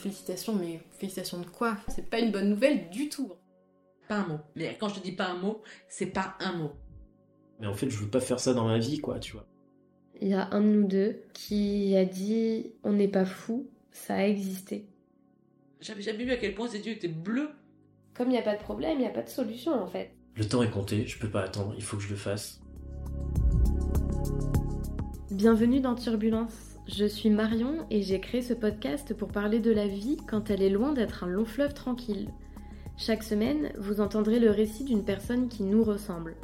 Félicitations, mais félicitations de quoi? C'est pas une bonne nouvelle du tout. Pas un mot. Mais quand je te dis pas un mot, c'est pas un mot. Mais en fait, je veux pas faire ça dans ma vie, quoi, tu vois. Il y a un de nous deux qui a dit on n'est pas fou, ça a existé. J'avais jamais vu à quel point ces yeux étaient bleus. Comme il n'y a pas de problème, il n'y a pas de solution en fait. Le temps est compté, je peux pas attendre, il faut que je le fasse. Bienvenue dans Turbulence. Je suis Marion et j'ai créé ce podcast pour parler de la vie quand elle est loin d'être un long fleuve tranquille. Chaque semaine, vous entendrez le récit d'une personne qui nous ressemble.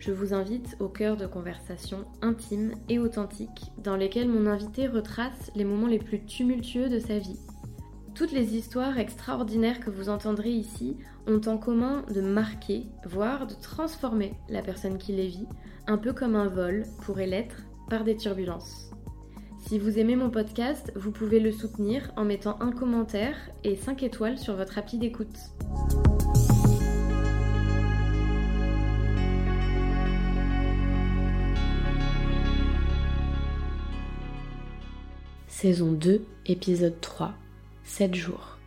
Je vous invite au cœur de conversations intimes et authentiques dans lesquelles mon invité retrace les moments les plus tumultueux de sa vie. Toutes les histoires extraordinaires que vous entendrez ici ont en commun de marquer, voire de transformer la personne qui les vit, un peu comme un vol pourrait l'être par des turbulences. Si vous aimez mon podcast, vous pouvez le soutenir en mettant un commentaire et 5 étoiles sur votre appli d'écoute. Saison 2, épisode 3, 7 jours.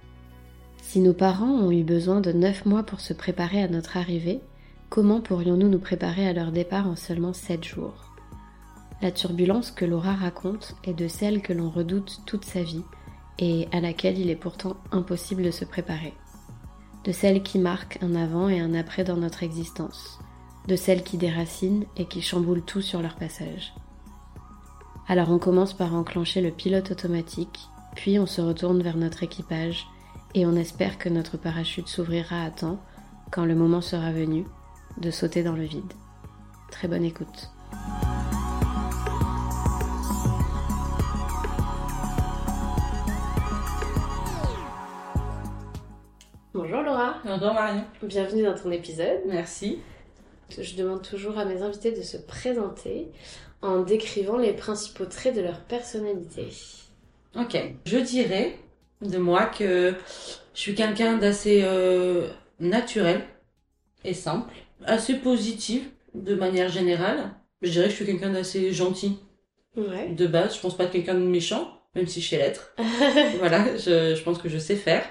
Si nos parents ont eu besoin de 9 mois pour se préparer à notre arrivée, comment pourrions-nous nous préparer à leur départ en seulement 7 jours? La turbulence que Laura raconte est de celle que l'on redoute toute sa vie et à laquelle il est pourtant impossible de se préparer. De celle qui marque un avant et un après dans notre existence, de celle qui déracinent et qui chamboulent tout sur leur passage. Alors on commence par enclencher le pilote automatique, puis on se retourne vers notre équipage et on espère que notre parachute s'ouvrira à temps, quand le moment sera venu, de sauter dans le vide. Très bonne écoute. Bonjour Marion. bienvenue dans ton épisode. Merci. Je demande toujours à mes invités de se présenter en décrivant les principaux traits de leur personnalité. Ok. Je dirais de moi que je suis quelqu'un d'assez euh, naturel et simple, assez positif de manière générale. Je dirais que je suis quelqu'un d'assez gentil Ouais. de base. Je pense pas être quelqu'un de méchant, même si je sais l'être. voilà, je, je pense que je sais faire,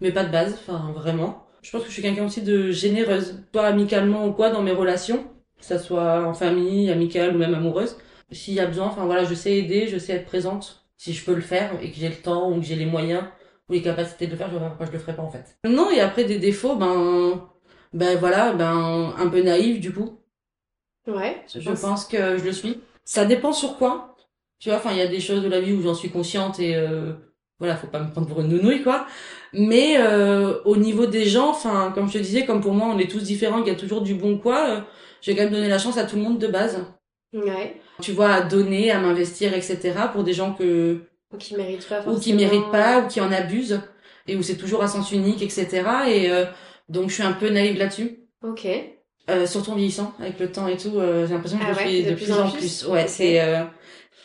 mais pas de base, enfin vraiment. Je pense que je suis quelqu'un aussi de généreuse, soit amicalement ou quoi dans mes relations, que ça soit en famille, amicale ou même amoureuse. S'il y a besoin, enfin voilà, je sais aider, je sais être présente si je peux le faire et que j'ai le temps ou que j'ai les moyens ou les capacités de le faire, je vois pas pourquoi je le ferais pas en fait. Non, et après des défauts, ben ben voilà, ben un peu naïf du coup. Ouais, Je pense que je le suis. Ça dépend sur quoi. Tu vois, enfin, il y a des choses de la vie où j'en suis consciente et euh, voilà, faut pas me prendre pour une nounouille, quoi. Mais euh, au niveau des gens, enfin, comme je te disais, comme pour moi, on est tous différents, qu'il y a toujours du bon quoi. euh, j'ai quand même donné la chance à tout le monde de base. Ouais. Tu vois, à donner, à m'investir, etc. Pour des gens que Ou qui méritent pas ou forcément. qui méritent pas ou qui en abusent et où c'est toujours à sens unique, etc. Et euh, donc je suis un peu naïve là-dessus. Ok. Euh, surtout en vieillissant, avec le temps et tout, euh, j'ai l'impression que Ah je le ouais, fais de de, plus plus en plus. plus. Ouais, Ok. c'est euh,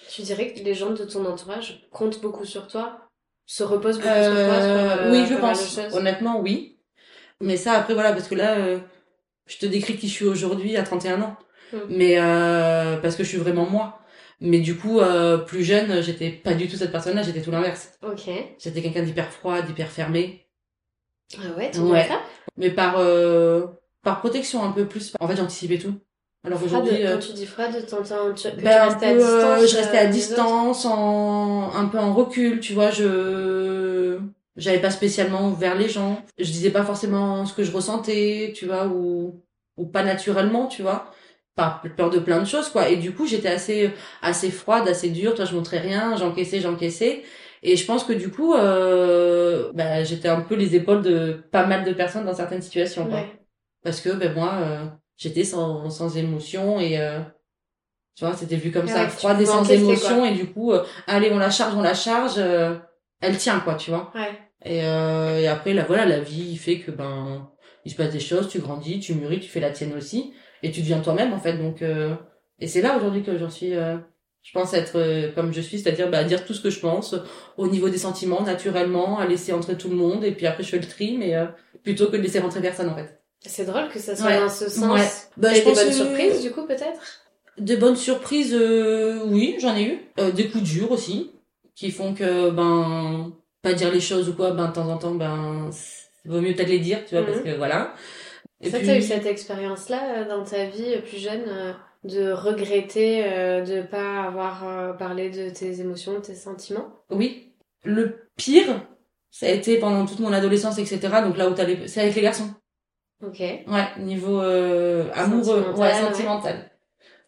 Tu dirais que les gens de ton entourage comptent beaucoup sur toi Se reposent beaucoup sur toi Euh, sur, euh, oui, je pense. Honnêtement, oui. Mais ça, après, voilà, parce que là, euh, je te décris qui je suis aujourd'hui à 31 ans. Mm. Mais euh, parce que je suis vraiment moi. Mais du coup, euh, plus jeune, j'étais pas du tout cette personne-là, j'étais tout l'inverse. Ok. J'étais quelqu'un d'hyper froid, d'hyper fermé. Ah ouais, tu Ouais. ça? Mais par euh, par protection un peu plus. En fait, j'anticipais tout. Alors aujourd'hui, euh, quand tu dis froide, t'entends tu, que ben, tu restais à peu, euh, distance je restais à euh, distance, en un peu en recul, tu vois, je j'avais pas spécialement vers les gens, je disais pas forcément ce que je ressentais, tu vois, ou ou pas naturellement, tu vois, par peur de plein de choses quoi. Et du coup, j'étais assez assez froide, assez dure, toi je montrais rien, j'encaissais, j'encaissais. Et je pense que du coup, euh, bah, j'étais un peu les épaules de pas mal de personnes dans certaines situations. Quoi Ouais. parce que ben moi euh, j'étais sans sans émotion et euh, tu vois c'était vu comme ça froide et sans émotion et du coup euh, allez on la charge on la charge euh, elle tient quoi tu vois. Ouais. et, euh, et après là voilà la vie fait que ben il se passe des choses tu grandis tu mûris tu fais la tienne aussi et tu deviens toi-même en fait. Donc euh, et c'est là aujourd'hui que j'en suis euh, je pense être euh, comme je suis c'est-à-dire bah, dire tout ce que je pense au niveau des sentiments naturellement à laisser entrer tout le monde et puis après je fais le tri mais euh, plutôt que de laisser rentrer personne en fait C'est drôle que ça soit Ouais. dans ce sens. Ouais. Bah, je des bonnes que- surprises, du coup, peut-être? De bonnes surprises, euh, oui, j'en ai eu. Euh, des coups durs aussi, qui font que, ben, pas dire les choses ou quoi, ben de temps en temps, ben vaut mieux peut-être les dire, tu vois, Mhm. parce que voilà. Et Ça, puis- t'as eu cette expérience-là euh, dans ta vie plus jeune de regretter de pas avoir parlé de tes émotions, de tes sentiments? Oui. Le pire, ça a été pendant toute mon adolescence, etc. Donc là où t'as les... c'est avec les garçons. Ok. Ouais, niveau euh, amoureux, Sentimental, ouais, ouais. sentimental.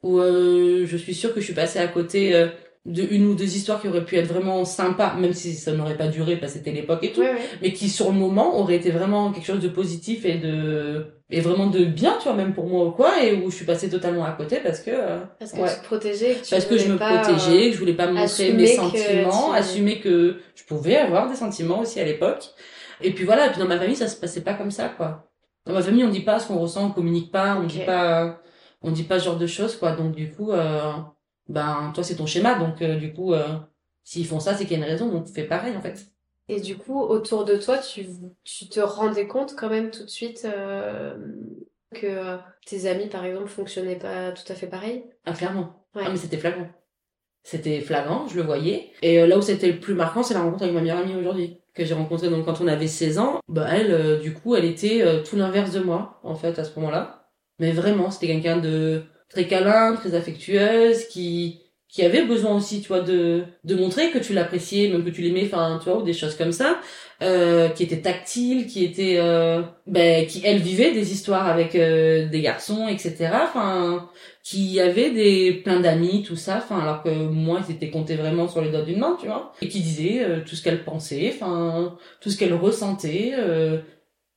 Où euh, je suis sûre que je suis passée à côté euh, de une ou deux histoires qui auraient pu être vraiment sympas, même si ça n'aurait pas duré parce que c'était l'époque et tout, Ouais, ouais. mais qui sur le moment auraient été vraiment quelque chose de positif et de et vraiment de bien, tu vois, même pour moi ou quoi, et où je suis passée totalement à côté parce que euh, Parce que Ouais. tu te protégeais et que tu parce que je me pas, protégeais, euh, que je voulais pas montrer mes sentiments, tu- assumer que je pouvais avoir des sentiments aussi à l'époque. Et puis voilà, et puis dans ma famille, ça se passait pas comme ça, quoi. Dans ma famille, on dit pas ce qu'on ressent, on communique pas, on Ok. dit pas, on dit pas ce genre de choses, quoi. Donc du coup, euh, ben toi c'est ton schéma, donc euh, du coup, euh, s'ils font ça, c'est qu'il y a une raison, donc fais pareil en fait. Et du coup, autour de toi, tu, tu te rendais compte quand même tout de suite que tes amis, par exemple, fonctionnaient pas tout à fait pareil? Ah clairement. Ouais. Ah mais c'était flagrant. C'était flagrant, je le voyais. Et là où c'était le plus marquant, c'est la rencontre avec ma meilleure amie aujourd'hui que j'ai rencontrée donc quand on avait 16 ans. Bah elle, euh, du coup, elle était euh, tout l'inverse de moi en fait à ce moment-là. Mais vraiment, c'était quelqu'un de très câlin, très affectueuse, qui qui avait besoin aussi, tu vois, de de montrer que tu l'appréciais, même que tu l'aimais, enfin, tu vois, ou des choses comme ça, euh, qui était tactile, qui était, euh, ben, qui elle vivait des histoires avec euh, des garçons, etc. Enfin, qui avait des plein d'amis, tout ça, enfin, alors que moi, ils étaient comptés vraiment sur les doigts d'une main, tu vois, et qui disait euh, tout ce qu'elle pensait, enfin, tout ce qu'elle ressentait, euh,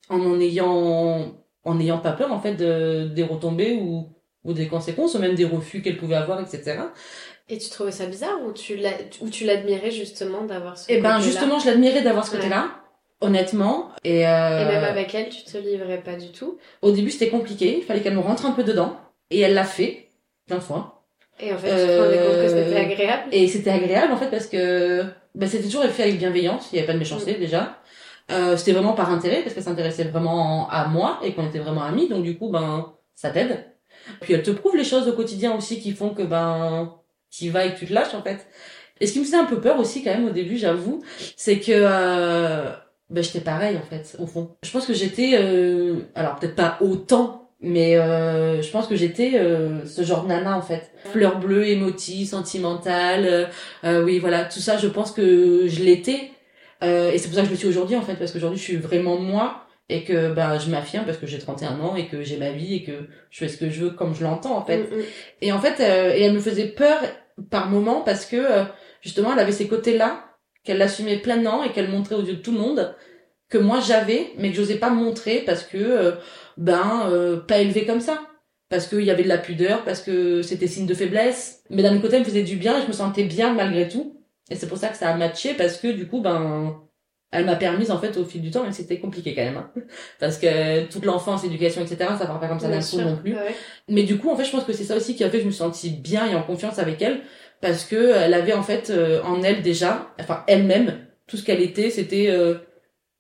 en en ayant, en n'ayant pas peur en fait de, des retombées ou ou des conséquences, ou même des refus qu'elle pouvait avoir, etc. Et tu trouvais ça bizarre ou tu l'a- ou tu l'admirais justement d'avoir ce Et ben côté-là justement, je l'admirais d'avoir ce Ouais. côté-là, honnêtement. Et, euh, Et même avec elle, tu te livrais pas du tout. au début, c'était compliqué. Il fallait qu'elle me rentre un peu dedans, et elle l'a fait plein de fois. Et en fait, tu te rendais compte que Euh, c'était agréable. Et c'était agréable en fait parce que bah, c'était toujours fait avec bienveillance. Il n'y avait pas de méchanceté déjà. Euh, c'était vraiment par intérêt parce qu'elle s'intéressait vraiment à moi et qu'on était vraiment amis. Donc du coup, ben ça t'aide. Puis elle te prouve les choses au quotidien aussi qui font que ben tu vas et que tu te lâches en fait. Et ce qui me faisait un peu peur aussi quand même au début, j'avoue, c'est que euh, ben, j'étais pareil en fait au fond. Je pense que j'étais, euh, alors peut-être pas autant, mais euh, je pense que j'étais euh, ce genre de nana en fait. Fleur bleue, émotive, sentimentale, euh, euh, oui voilà, tout ça je pense que je l'étais. Euh, et c'est pour ça que je le suis aujourd'hui en fait, parce qu'aujourd'hui je suis vraiment moi et que ben je m'affirme parce que j'ai 31 ans et que j'ai ma vie et que je fais ce que je veux comme je l'entends en fait. Mm, mm. Et en fait, euh, et elle me faisait peur par moments parce que euh, justement, elle avait ces côtés-là qu'elle l'assumait pleinement et qu'elle montrait aux yeux de tout le monde que moi j'avais, mais que j'osais pas montrer parce que euh, ben euh, pas élevé comme ça, parce qu'il y avait de la pudeur, parce que c'était signe de faiblesse. Mais d'un côté, elle me faisait du bien et je me sentais bien malgré tout. Et c'est pour ça que ça a matché parce que du coup, ben elle m'a permis en fait au fil du temps, même si c'était compliqué quand même, hein. parce que toute l'enfance, l'éducation, etc. Ça part pas comme ça d'un coup non plus. Ouais. Mais du coup, en fait, je pense que c'est ça aussi qui a fait que je me sentis bien et en confiance avec elle, parce que elle avait en fait euh, en elle déjà, enfin elle-même, tout ce qu'elle était, c'était euh,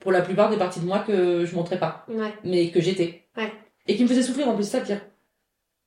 pour la plupart des parties de moi que je montrais pas, Ouais. mais que j'étais. Ouais. Et qui me faisait souffrir en plus, ça pire.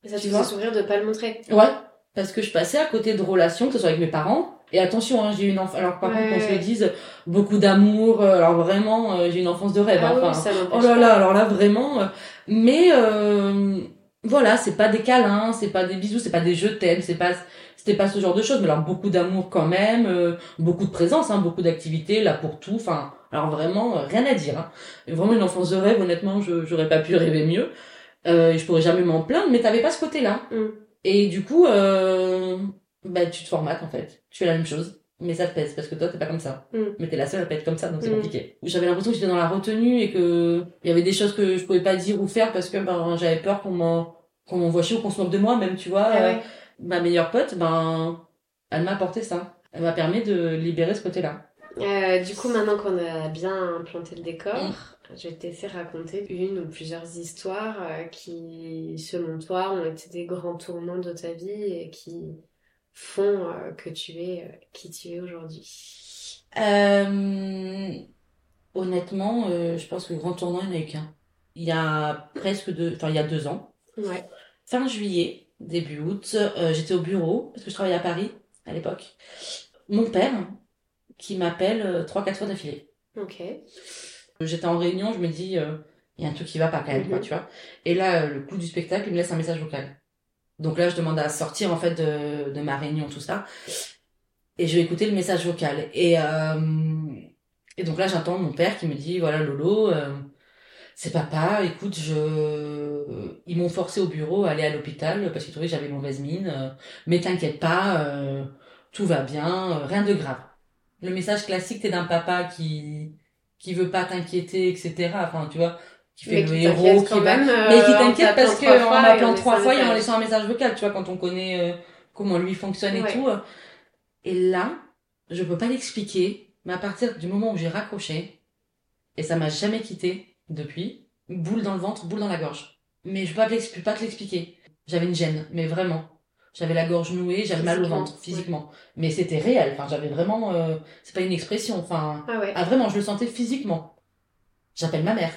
Et ça te faisait sourire de pas le montrer. Ouais. Parce que je passais à côté de relations, que ce soit avec mes parents. Et attention, hein, j'ai une enfance. Alors par Ouais, contre, qu'on se dise, beaucoup d'amour. euh, Alors vraiment, euh, j'ai une enfance de rêve. Ah oui, enfin, ça Oh là là, alors là vraiment. euh, Mais euh, voilà, c'est pas des câlins, c'est pas des bisous, c'est pas des je t'aime, c'est pas c'était pas ce genre de choses. Mais alors beaucoup d'amour quand même, euh, beaucoup de présence, hein, beaucoup d'activités là pour tout. Enfin, alors vraiment euh, rien à dire. Hein. Vraiment une enfance de rêve. Honnêtement, je j'aurais pas pu rêver mieux. Euh, et je pourrais jamais m'en plaindre. Mais t'avais pas ce côté-là. Mm. Et du coup, euh, bah tu te formates en fait. Tu fais la même chose. Mais ça te pèse parce que toi t'es pas comme ça. Mm. Mais t'es la seule à pas être comme ça donc c'est Mm. compliqué. J'avais l'impression que j'étais dans la retenue et que il y avait des choses que je pouvais pas dire ou faire parce que ben j'avais peur qu'on m'en qu'on m'envoie chier ou qu'on se moque de moi même tu vois. Ah Euh, ouais. ma meilleure pote ben elle m'a apporté ça. Elle m'a permis de libérer ce côté-là. Euh, du coup, maintenant qu'on a bien implanté le décor, Mm. je vais te laisser raconter une ou plusieurs histoires euh, qui, selon toi, ont été des grands tournants de ta vie et qui font euh, que tu es euh, qui tu es aujourd'hui. Euh, honnêtement, euh, je pense que le grand tournant, il n'y en a eu qu'un. Il y a presque deux, enfin il y a deux ans. Ouais. Fin juillet, début août, euh, j'étais au bureau, parce que je travaillais à Paris à l'époque. Mon père, qui m'appelle euh, trois, quatre fois d'affilée. Ok. J'étais en réunion, je me dis, euh, il y a un truc qui va pas quand même, quoi, Mhm. tu vois. Et là, le coup du spectacle, il me laisse un message vocal. Donc là, je demande à sortir, en fait, de, de ma réunion, tout ça. Et je vais écouter le message vocal. Et, euh, et donc là, j'entends mon père qui me dit, voilà, Lolo, euh, c'est papa, écoute, je, ils m'ont forcé au bureau à aller à l'hôpital parce qu'ils trouvaient que j'avais mauvaise mine. euh, mais t'inquiète pas, euh, tout va bien, euh, rien de grave. Le message classique, t'es d'un papa qui, qui veut pas t'inquiéter, etc. Enfin, tu vois, qui fait Mais le qui héros, qui même. euh, mais qui t'inquiète parce que trois en m'appelant trois fois un et en message. laissant un message vocal, tu vois, quand on connaît euh, comment lui fonctionne et Ouais. tout. euh. Et là, je peux pas l'expliquer, mais à partir du moment où j'ai raccroché, et ça m'a jamais quitté depuis, boule dans le ventre, boule dans la gorge. Mais je peux pas, peux pas te l'expliquer. J'avais une gêne, mais vraiment. J'avais la gorge nouée, j'avais mal au ventre, physiquement. Mais c'était réel, enfin, j'avais vraiment, euh, c'est pas une expression, enfin, Ah ouais. ah vraiment, je le sentais physiquement. J'appelle ma mère.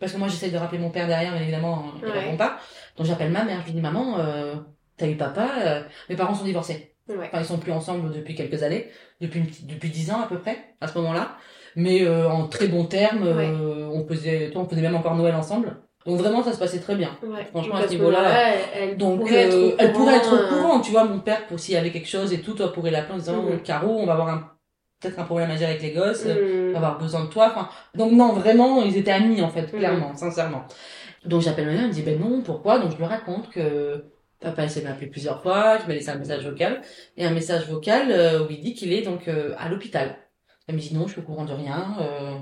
Parce que moi j'essaie de rappeler mon père derrière, mais évidemment, il Ouais. répond pas. Donc j'appelle ma mère, je lui dis maman, euh, t'as eu papa, euh, mes parents sont divorcés. Ouais. Enfin, ils sont plus ensemble depuis quelques années, depuis une depuis dix ans à peu près, à ce moment-là. Mais euh, en très bons termes, euh, on faisait, toi, on faisait même encore Noël ensemble. Donc vraiment, ça se passait très bien. Ouais. Franchement, à ce niveau-là, elle, Donc, pourrait euh, elle pourrait être au euh, courant, tu vois, mon père, pour s'il y avait quelque chose et tout, toi, pourrais l'appeler en disant, Mhm. Caro, on va avoir un, peut-être un problème à gérer avec les gosses, euh, va avoir besoin de toi. Enfin, donc non, vraiment, ils étaient amis en fait, Mhm. clairement, sincèrement. Donc j'appelle ma mère, elle me dit ben non, pourquoi? Donc je lui raconte que papa essaie de m'appeler plusieurs fois, qu'il m'a laissé un message vocal et un message vocal euh, où il dit qu'il est donc euh, à l'hôpital. Elle me dit non, je suis au courant de rien. Euh,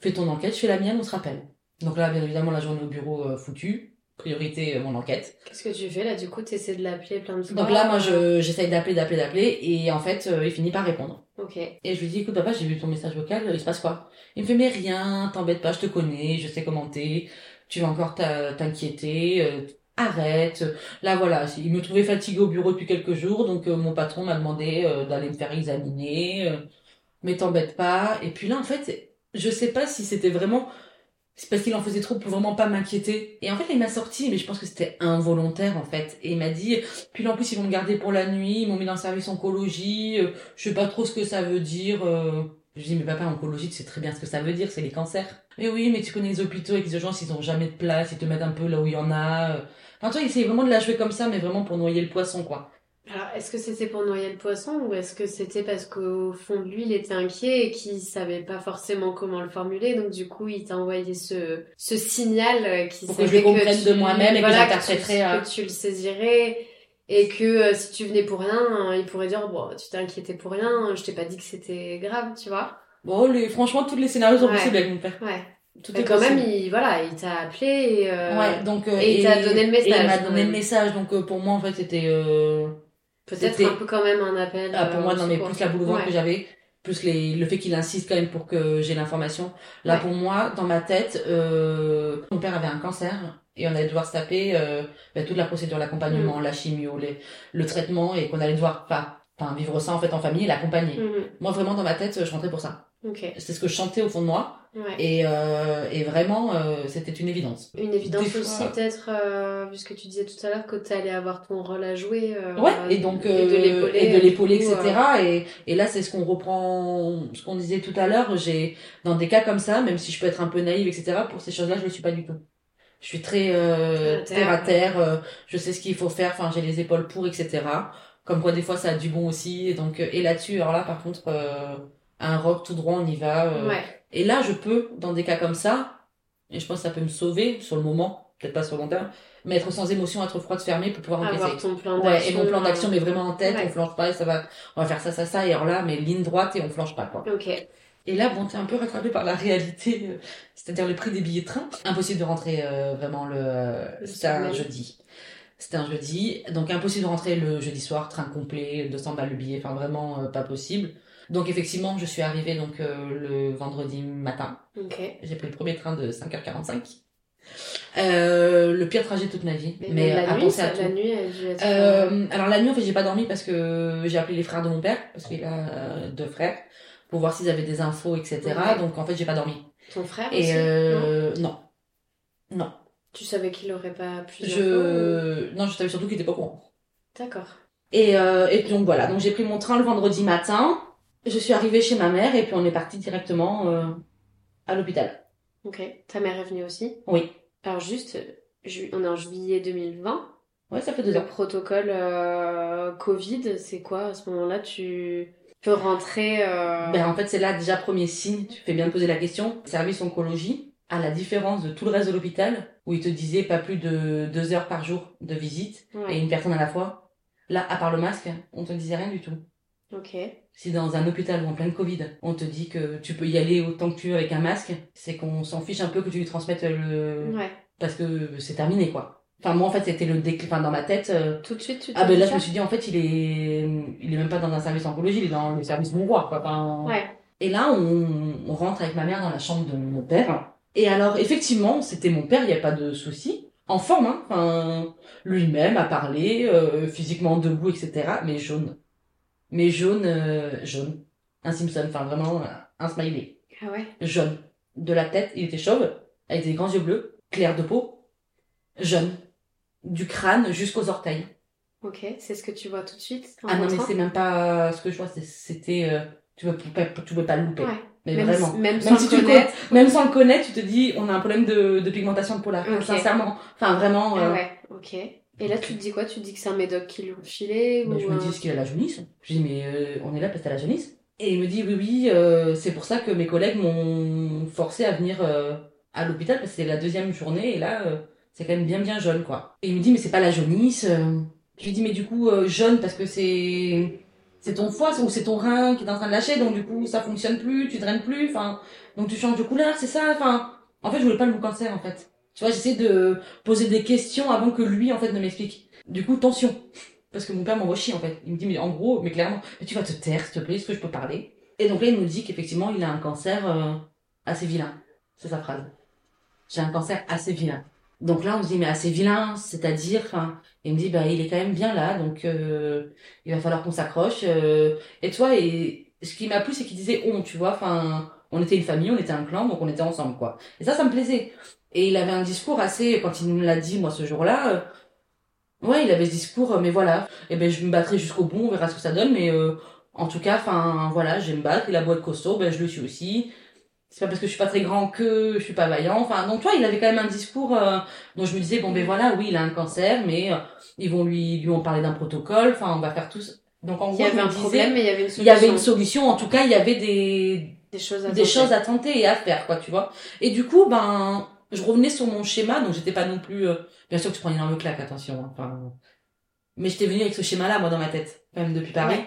fais ton enquête, je fais la mienne, on se rappelle. Donc là, bien évidemment, la journée au bureau euh, foutue. Priorité, euh, mon enquête. Qu'est-ce que tu fais là? Du coup, t'essaies de l'appeler plein de fois? Donc là, moi, je, j'essaye d'appeler, d'appeler, d'appeler, et en fait, euh, il finit par répondre. Et je lui dis, écoute papa, j'ai vu ton message vocal, il se passe quoi? Il me fait, mais rien, t'embête pas, je te connais, je sais comment t'es, tu vas encore t'inquiéter, euh, arrête. Là voilà, il me trouvait fatigué au bureau depuis quelques jours, donc euh, mon patron m'a demandé euh, d'aller me faire examiner, euh, mais t'embête pas. Et puis là, en fait, je sais pas si c'était vraiment... C'est parce qu'il en faisait trop pour vraiment pas m'inquiéter. Et en fait, il m'a sorti, mais je pense que c'était involontaire, en fait. Et il m'a dit, puis là, en plus, ils vont me garder pour la nuit, ils m'ont mis dans le service oncologie, euh, je sais pas trop ce que ça veut dire. euh. Je dis, mais papa, oncologie, tu sais très bien ce que ça veut dire, c'est les cancers. Mais oui, mais tu connais les hôpitaux avec les urgences, ils ont jamais de place, ils te mettent un peu là où il y en a. euh. Enfin, toi, il essayait vraiment de la jouer comme ça, mais vraiment pour noyer le poisson, quoi. Alors, est-ce que c'était pour noyer le poisson ou est-ce que c'était parce qu'au fond de lui, il était inquiet et qu'il savait pas forcément comment le formuler, donc du coup, il t'a envoyé ce, ce signal euh, qui Pour que je le comprenne de moi-même et que j'interpréterais tu, à- que tu le saisirais et que euh, si tu venais pour rien, euh, il pourrait dire bon, tu t'es inquiété pour rien, je t'ai pas dit que c'était grave, tu vois? Bon, les, franchement, tous les scénarios sont Ouais. possibles avec mon père. Ouais. Tout Mais est quand possible. même, il voilà, il t'a appelé et euh, Ouais, donc, euh, et il t'a donné le Et il message, m'a donné le message, donc euh, pour moi, en fait, c'était... Euh... peut-être un peu quand même un appel. Ah, pour euh, moi, non, mais plus la boule au ventre Ouais. que j'avais, plus les, le fait qu'il insiste quand même pour que j'ai l'information. Là, Ouais. pour moi, dans ma tête, euh, mon père avait un cancer et on allait devoir se taper euh, ben, toute la procédure, l'accompagnement, la chimio, les, le traitement et qu'on allait devoir pas, enfin, vivre ça en fait en famille et l'accompagner. Mhm. Moi, vraiment, dans ma tête, je rentrais pour ça. Ok. C'est ce que je chantais au fond de moi Ouais. et, euh, et vraiment, euh, c'était une évidence. Une évidence fois- aussi, peut-être, euh, puisque tu disais tout à l'heure que tu allais avoir ton rôle à jouer. euh, Ouais, et donc et de euh, l'épauler, et de l'épauler, du coup, etc. euh, Et, et là, c'est ce qu'on reprend, ce qu'on disait tout à l'heure. J'ai dans des cas comme ça, même si je peux être un peu naïve, etc. Pour ces choses-là, je le suis pas du tout. Je suis très euh, Terre à terre. terre à terre. euh, je sais ce qu'il faut faire. Enfin, j'ai les épaules pour, etc. Comme quoi, des fois, ça a du bon aussi. Et donc, et là-dessus, alors là, par contre, euh, un rock tout droit, on y va. euh. Ouais. Et là, je peux, dans des cas comme ça, et je pense que ça peut me sauver sur le moment, peut-être pas sur le long terme, mais être sans émotion, être froide, fermée pour pouvoir encaisser. Avoir ton plan Ouais, d'action. et mon plan d'action, mais vraiment en tête, Ouais. on flanche pas, et ça va, on va faire ça, ça, ça, et alors là, mais ligne droite et on flanche pas, quoi. Ok. Et là, bon, t'es un peu rattrapé par la réalité, euh, c'est-à-dire le prix des billets de train. Impossible de rentrer euh, vraiment le, euh, c'était un jeudi. C'était un jeudi, donc impossible de rentrer le jeudi soir, train complet, 200 balles le billet, enfin vraiment euh, pas possible. Donc effectivement, je suis arrivée donc euh, le vendredi matin. Ok. J'ai pris le premier train de 5h45. Euh, le pire trajet de toute ma vie. Mais, Mais, la à nuit, penser à tout. la nuit, être. euh, alors la nuit en fait j'ai pas dormi parce que j'ai appelé les frères de mon père parce qu'il a euh, deux frères pour voir s'ils avaient des infos etc donc en fait j'ai pas dormi Ton frère aussi et non euh, non? non Tu savais qu'il aurait pas d'infos je non je savais surtout qu'il était pas au courant D'accord. et euh, et donc voilà donc j'ai pris mon train le vendredi matin Je suis arrivée chez ma mère et puis on est parti directement euh, à l'hôpital. Ok. Ta mère est venue aussi? Oui. Alors juste, ju- on est en juillet 2020. Ouais, ça fait deux Le ans. protocole euh, Covid, c'est quoi à ce moment-là? Tu peux rentrer. euh, Ben, en fait, c'est là déjà premier signe, tu fais bien de poser la question. Service oncologie, à la différence de tout le reste de l'hôpital, où ils te disaient pas plus de deux heures par jour de visite ouais. et une personne à la fois. Là, à part le masque, on te disait rien du tout. Ok. Si dans un hôpital ou en pleine Covid, on te dit que tu peux y aller autant que tu veux avec un masque, c'est qu'on s'en fiche un peu que tu lui transmettes le... Ouais. Parce que c'est terminé, quoi. Enfin, moi, en fait, c'était le déclic, enfin, dans ma tête, euh, Tout de suite, tu Ah ben là je me suis dit en fait il est il est même pas dans un service oncologie, il est dans le service hongrois quoi. Enfin, Ouais. Et là on, on rentre avec ma mère dans la chambre de mon père. Et alors effectivement c'était mon père, il n'y a pas de souci. En forme, hein. Enfin, lui-même a parlé, euh, physiquement debout, etc. Mais jaune. Mais jaune, euh, jaune. Un Simpson, enfin vraiment un smiley. Ah ouais? Jaune. De la tête, il était chauve, avec des grands yeux bleus, clair de peau, jaune. Du crâne jusqu'aux orteils. Ok. C'est ce que tu vois tout de suite Ah non, mais c'est même pas ce que je vois, c'était. euh, tu peux tu peux pas le louper. Ouais. Mais même, vraiment. Même, Même sans si le tu le connaître. Même sans le connaître, tu te dis, on a un problème de, de pigmentation de peau là. Sincèrement. Enfin, vraiment. Ah euh, ouais. Ok. Et là, tu te dis quoi? Tu te dis que c'est un médoc qui lui ont filé bah, ou je me dis, est-ce qu'il a la jaunisse Je dis, mais euh, on est là parce que t'as la jaunisse. Et il me dit, oui, oui, euh, c'est pour ça que mes collègues m'ont forcé à venir euh, à l'hôpital parce que c'est la deuxième journée et là, c'est quand même bien, bien jaune, quoi. Et il me dit, mais c'est pas la jaunisse. Je lui dis, mais du coup, jaune parce que c'est. C'est ton foie ou c'est ton rein qui est en train de lâcher, donc du coup ça fonctionne plus, tu draines plus, enfin, donc tu changes de couleur, c'est ça, enfin, en fait je voulais pas le cancer en fait. Tu vois, j'essaie de poser des questions avant que lui en fait ne m'explique. Du coup, tension. Parce que mon père m'envoie chier en fait. Il me dit, mais en gros, mais clairement, mais tu vas te taire s'il te plaît, est-ce que je peux parler? Et donc là, il nous dit qu'effectivement, il a un cancer euh, assez vilain. C'est sa phrase. J'ai un cancer assez vilain. Donc là, on se dit, mais assez vilain, c'est-à-dire, enfin, il me dit, bah, il est quand même bien là, donc euh, il va falloir qu'on s'accroche. euh. et toi, et ce qui m'a plu, c'est qu'il disait on, tu vois, enfin, on était une famille, on était un clan, donc on était ensemble, quoi. Et ça, ça me plaisait. Et il avait un discours assez, quand il me l'a dit, moi, ce jour-là, euh, ouais, il avait ce discours, euh, mais voilà, et ben, je me battrai jusqu'au bout, on verra ce que ça donne, mais euh, en tout cas, enfin, voilà, je vais me battre, il a beau être costaud, ben, je le suis aussi. C'est pas parce que je suis pas très grand que je suis pas vaillant. Enfin, donc, toi, il avait quand même un discours euh, dont je me disais, bon, ben voilà, oui, il a un cancer, mais euh, ils vont lui, lui ont parlé d'un protocole, enfin, on va faire tous. Donc, en Il gros, y je avait un disais, problème, mais il y avait une il solution. y avait une solution, en tout cas, il y avait des, Des choses à des tenter. choses à tenter et à faire, quoi, tu vois. Et du coup, ben, je revenais sur mon schéma, donc j'étais pas non plus, euh, bien sûr que je prends une énorme claque, attention, hein, enfin, mais j'étais venue avec ce schéma-là, moi, dans ma tête, quand même, depuis Paris.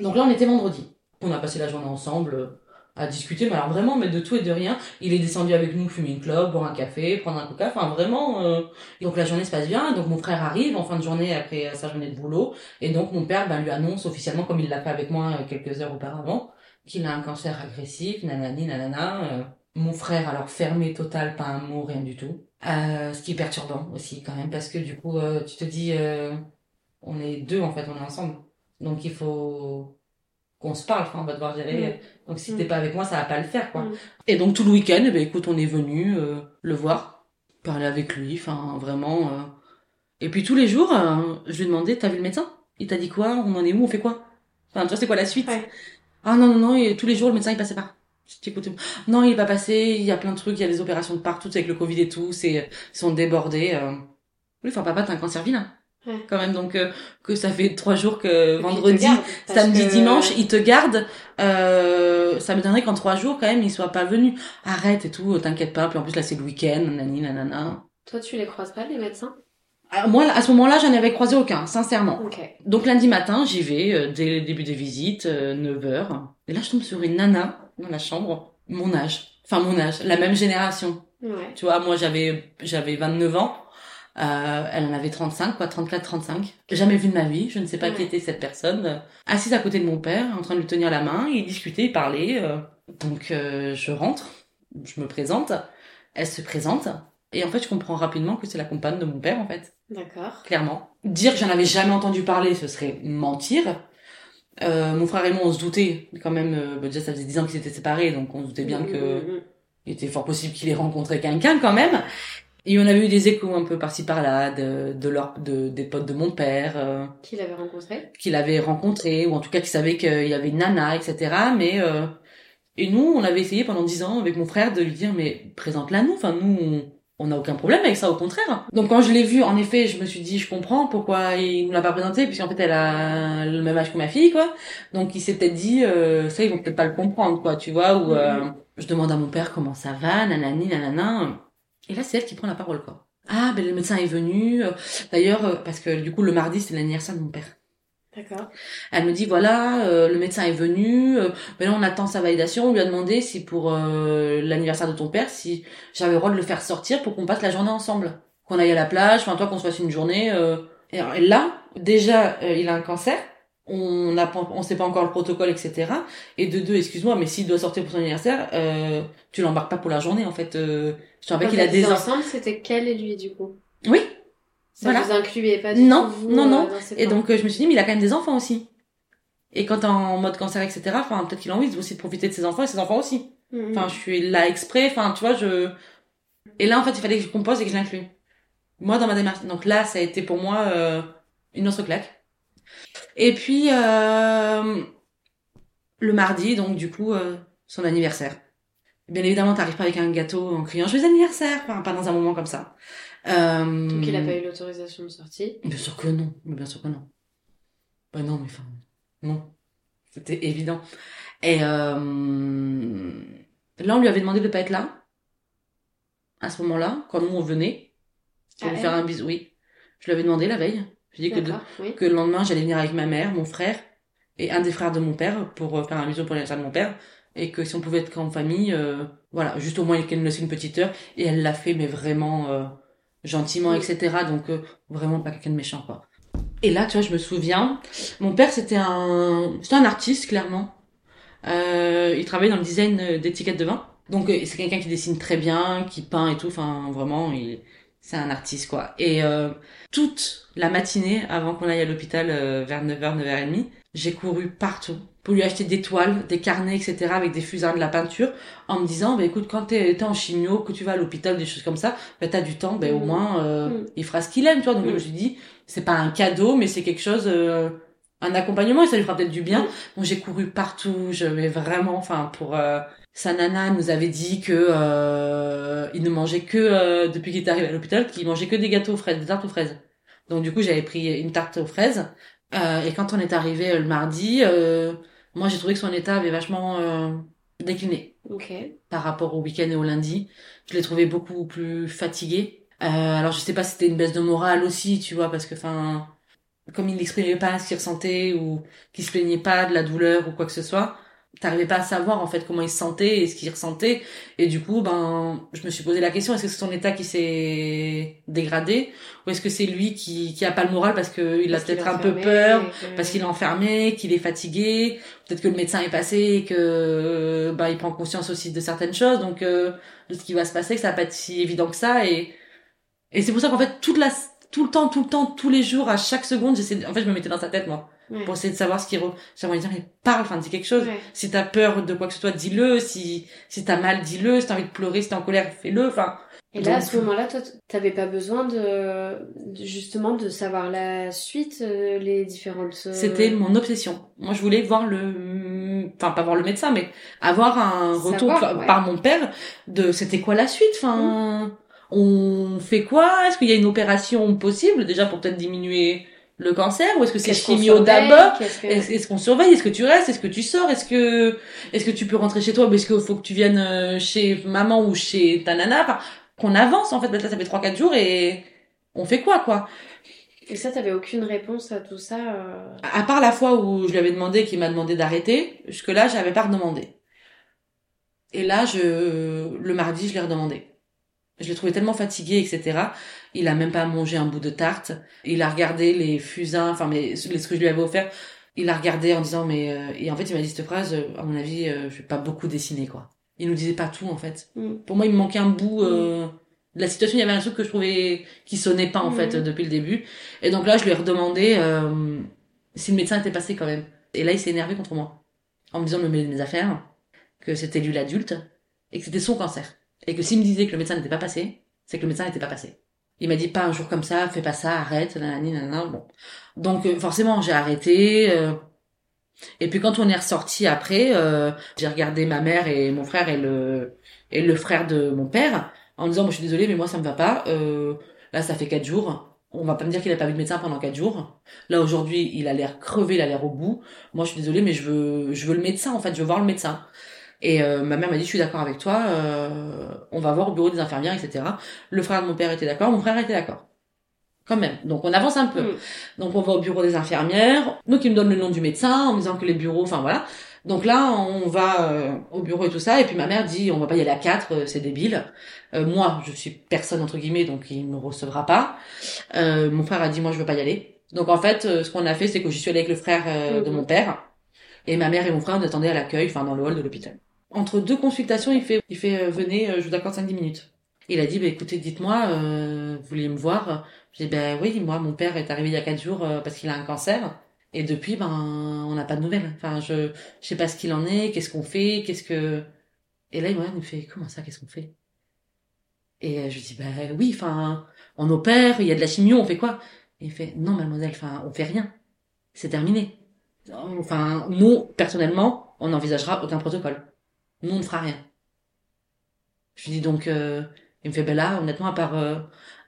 Donc là, on était vendredi. On a passé la journée ensemble, euh, à discuter, mais alors vraiment, mais de tout et de rien. Il est descendu avec nous fumer une clope, boire un café, prendre un coca, enfin vraiment, euh, donc la journée se passe bien, donc mon frère arrive en fin de journée après euh, sa journée de boulot, et donc mon père, ben, lui annonce officiellement, comme il l'a fait avec moi euh, quelques heures auparavant, qu'il a un cancer agressif, nanani, nanana. Mon frère, alors fermé total, pas un mot, rien du tout. Euh, ce qui est perturbant aussi quand même, parce que du coup, euh, tu te dis, euh, on est deux en fait, on est ensemble. Donc il faut qu'on se parle, enfin, on va devoir gérer. Donc si Mm. t'es pas avec moi, ça va pas le faire, quoi. Mm. Et donc tout le week-end, eh ben, écoute, on est venu euh, le voir, parler avec lui, enfin vraiment. euh. Et puis tous les jours, euh, je lui ai demandé, t'as vu le médecin? Il t'a dit quoi? On en est où? On fait quoi? Enfin, tu vois, c'est quoi la suite? Ouais. Ah non, non, non, et tous les jours, le médecin, il passait pas. Non, il est pas passé, il y a plein de trucs, il y a des opérations de partout, avec le Covid et tout, c'est, ils sont débordés. Euh... Oui, enfin, papa, t'as un cancer vilain. Ouais. Quand même, donc, euh, que ça fait trois jours que vendredi, garde, samedi, que- dimanche, il te garde. Euh, ça me donnerait qu'en trois jours, quand même, il soit pas venu. Arrête et tout, t'inquiète pas. Puis en plus, là, c'est le week-end, nanani, nanana. Toi, tu les croises pas, les médecins? Alors, moi, à ce moment-là, j'en avais croisé aucun, sincèrement. Ok. Donc lundi matin, j'y vais, euh, dès le début des visites, 9h. Et là, je tombe sur une nana dans la chambre, mon âge. Enfin, mon âge, la même génération. Ouais. Tu vois, moi, j'avais j'avais 29 ans. Euh, elle en avait 35, quoi, 34, 35. Jamais vu de ma vie, je ne sais pas Ouais. qui était cette personne. Euh, Assise à côté de mon père, en train de lui tenir la main, ils discutaient, ils parlaient. euh. Donc, euh, je rentre, je me présente, elle se présente. Et en fait, je comprends rapidement que c'est la compagne de mon père, en fait D'accord. clairement. Dire que j'en avais jamais entendu parler, ce serait mentir. Euh, mon frère et moi, on se doutait quand même. euh, bah, déjà, ça faisait 10 ans qu'ils étaient séparés, donc on se doutait bien Mm, que mm, mm. il était fort possible qu'il ait rencontré quelqu'un quand même. Et on avait eu des échos un peu par-ci par-là de, de, leur, de des potes de mon père. euh, Qui l'avait rencontré? qu'il avait rencontré ou en tout cas qu'il savait qu'il y avait une nana, etc. Mais euh, et nous, on avait essayé pendant dix ans avec mon frère de lui dire mais présente-la nous. Enfin nous, on- on n'a aucun problème avec ça, au contraire. Donc quand je l'ai vue, en effet, je me suis dit je comprends pourquoi il nous l'a pas présentée puisqu'en fait elle a le même âge que ma fille, quoi. Donc il s'est peut-être dit euh, ça ils vont peut-être pas le comprendre, quoi, tu vois. Ou euh, je demande à mon père comment ça va, nanani, nanana. Et là c'est elle qui prend la parole, quoi. Ah ben le médecin est venu. euh, D'ailleurs euh, parce que du coup le mardi c'est l'anniversaire de mon père. D'accord. Elle me dit voilà, euh, le médecin est venu, euh, maintenant on attend sa validation. On lui a demandé si pour euh, l'anniversaire de ton père, si j'avais le droit de le faire sortir pour qu'on passe la journée ensemble, qu'on aille à la plage, enfin toi qu'on se fasse une journée. euh. Et alors, et là, déjà, euh, il a un cancer. On n'a pas, on sait pas encore le protocole, etc. Et de deux, excuse-moi, mais s'il doit sortir pour son anniversaire, euh, tu l'embarques pas pour la journée en fait. Euh, je te rappelle qu'il a des ensemble, c'était qu'elle et lui, du coup? Oui. Ça Voilà. vous incluait pas du Non, tout, vous, non, euh, non. dans ces Et plans donc euh, je me suis dit, mais il a quand même des enfants aussi. Et quand t'es en mode cancer, etc., enfin peut-être qu'il a envie aussi de profiter de ses enfants et ses enfants aussi. Mhm. Enfin, je suis là exprès, enfin, tu vois, je... Et là, en fait, il fallait que je compose et que je l'inclue. Moi, dans ma démarche. Donc là, ça a été pour moi euh, une autre claque. Et puis, euh, le mardi, donc du coup, euh, son anniversaire. Bien évidemment, t'arrives pas avec un gâteau en criant « Joyeux anniversaire !» Enfin, pas dans un moment comme ça. Euh... Donc il a pas eu l'autorisation de sortie. Bien sûr que non, mais bien sûr que non. Bah non, mais enfin, non. C'était évident. Et euh, là, on lui avait demandé de pas être là. À ce moment-là, quand nous on venait, pour Ah, lui faire un bisou, oui. Je lui avais demandé la veille. Je lui ai dit que, de- D'accord, oui. que le lendemain, j'allais venir avec ma mère, mon frère et un des frères de mon père pour euh, faire un bisou pour l'anniversaire de mon père. Et que si on pouvait être en famille, euh, voilà, juste au moins qu'elle nous laisse une petite heure. Et elle l'a fait, mais vraiment euh, gentiment, Mm. etc. Donc euh, vraiment pas quelqu'un de méchant, quoi. Et là, tu vois, je me souviens, mon père, c'était un, c'était un artiste, clairement. Euh, il travaillait dans le design d'étiquettes de vin. Donc, euh, c'est quelqu'un qui dessine très bien, qui peint et tout. Enfin, vraiment, il, c'est un artiste, quoi. Et euh, toute la matinée, avant qu'on aille à l'hôpital euh, vers 9h, 9h30, j'ai couru partout pour lui acheter des toiles, des carnets, etc. avec des fusards de la peinture, en me disant, bah écoute, quand t'es, t'es en chimio, que tu vas à l'hôpital, des choses comme ça, bah t'as du temps, bah au Mhm. moins, euh, Mhm. il fera ce qu'il aime, tu vois. Donc je Mhm. me suis dit, c'est pas un cadeau, mais c'est quelque chose, euh, un accompagnement, et ça lui fera peut-être du bien. Donc j'ai couru partout, je vais vraiment, enfin, pour... Euh, sa nana nous avait dit que euh, il ne mangeait que, euh, depuis qu'il est arrivé à l'hôpital, qu'il mangeait que des gâteaux aux fraises, des tartes aux fraises. Donc du coup, j'avais pris une tarte aux fraises. Euh, et quand on est arrivé euh, le mardi, euh, moi j'ai trouvé que son état avait vachement euh, décliné Ok. par rapport au week-end et au lundi. Je l'ai trouvé beaucoup plus fatigué. Euh, alors je sais pas si c'était une baisse de morale aussi, tu vois, parce que enfin, comme il n'exprimait pas ce qu'il ressentait ou qu'il se plaignait pas de la douleur ou quoi que ce soit, t'arrivais pas à savoir en fait comment il se sentait et ce qu'il ressentait. Et du coup, ben, je me suis posé la question est-ce que c'est son état qui s'est dégradé ou est-ce que c'est lui qui qui a pas le moral parce que il a peut-être un peu peur que- parce qu'il est enfermé, qu'il est fatigué, peut-être que le médecin est passé et que bah il prend conscience aussi de certaines choses, donc euh, de ce qui va se passer, que ça va pas être si évident que ça. Et et c'est pour ça qu'en fait toute la tout le temps, tout le temps, tous les jours, à chaque seconde, j'essaie, en fait, je me mettais dans sa tête moi Ouais. pour essayer de savoir ce qu'il re... j'aimerais dire mais parle, enfin dis quelque chose. Ouais. Si t'as peur de quoi que ce soit, dis-le. Si si t'as mal, dis-le. Si t'as envie de pleurer, si t'es en colère, fais-le. Enfin Et là, à ce moment-là, toi, t'avais pas besoin de, de- justement de savoir la suite, euh, les différentes. euh, C'était mon obsession. Moi, je voulais voir le, enfin pas voir le médecin, mais avoir un retour par, ouais. par mon père de c'était quoi la suite. Enfin, on fait quoi? Est-ce qu'il y a une opération possible? Déjà pour peut-être diminuer le cancer ou est-ce que c'est qu'on chimio d'abord Est-ce qu'on surveille Est-ce que tu restes Est-ce que tu sors Est-ce que est-ce que tu peux rentrer chez toi est-ce qu'il faut que tu viennes euh, chez maman ou chez ta nana Enfin, qu'on avance en fait. Là, ça fait trois quatre jours et on fait quoi quoi? Et ça, t'avais aucune réponse à tout ça. euh, À part la fois où je lui avais demandé qu'il m'a demandé d'arrêter, jusque-là, j'avais pas redemandé. Et là, je, le mardi, je l'ai redemandé. Je l'ai trouvé tellement fatigué, etc. Il a même pas mangé un bout de tarte. Il a regardé les fusains, enfin, mais, les- ce que je lui avais offert. Il a regardé en disant, mais, euh, et en fait, il m'a dit cette phrase, euh, à mon avis, euh, je vais pas beaucoup dessiner, quoi. Il nous disait pas tout, en fait. Mm. Pour moi, il me manquait un bout, euh, de la situation. Il y avait un truc que je trouvais qui sonnait pas, en Mhm. fait, depuis le début. Et donc là, je lui ai redemandé, euh, si le médecin était passé quand même. Et là, il s'est énervé contre moi. En me disant de me mêler de mes affaires, que c'était lui l'adulte, et que c'était son cancer. Et que s'il me disait que le médecin n'était pas passé, c'est que le médecin n'était pas passé. Il m'a dit pas un jour comme ça, fais pas ça, arrête, nanani, nanana, bon. Donc euh, forcément j'ai arrêté. euh, et puis quand on est ressorti après, euh, j'ai regardé ma mère et mon frère et le et le frère de mon père en disant moi je suis désolée mais moi ça me va pas. Là ça fait quatre jours. On va pas me dire qu'il a pas vu de médecin pendant quatre jours. Là aujourd'hui il a l'air crevé, il a l'air au bout. Moi je suis désolée mais je veux je veux le médecin en fait, je veux voir le médecin. Et euh, ma mère m'a dit je suis d'accord avec toi, euh, on va voir au bureau des infirmières etc. Le frère de mon père était d'accord, mon frère était d'accord. Quand même. Donc on avance un peu. Mm. Donc on va au bureau des infirmières. Donc ils me donnent le nom du médecin en me disant que les bureaux, enfin voilà. Donc là on va euh, au bureau et tout ça. Et puis ma mère dit on va pas y aller à quatre, euh, c'est débile. Euh, moi je suis personne entre guillemets donc il me recevra pas. Euh, mon frère a dit moi je veux pas y aller. Donc en fait euh, ce qu'on a fait c'est que j'y suis allée avec le frère euh, de Mhm. mon père et ma mère et mon frère on attendait à l'accueil, enfin dans le hall de l'hôpital. Entre deux consultations il fait il fait euh, venez euh, je vous accorde 5-10 minutes. Il a dit bah écoutez dites-moi euh, vous voulez me voir? J'ai dit, ben oui, moi, mon père est arrivé il y a quatre jours euh, parce qu'il a un cancer. Et depuis, ben, on n'a pas de nouvelles. Enfin, je, je sais pas ce qu'il en est, qu'est-ce qu'on fait, qu'est-ce que... Et là, il me regarde, il me fait, comment ça, qu'est-ce qu'on fait? Et euh, je lui dis, ben oui, enfin, on opère, il y a de la chimio, on fait quoi? Et il fait, non, mademoiselle, enfin, on fait rien. C'est terminé. Enfin, nous, personnellement, on n'envisagera aucun protocole. Nous, on ne fera rien. Je lui dis donc, euh, il me fait, ben là, honnêtement, à part euh,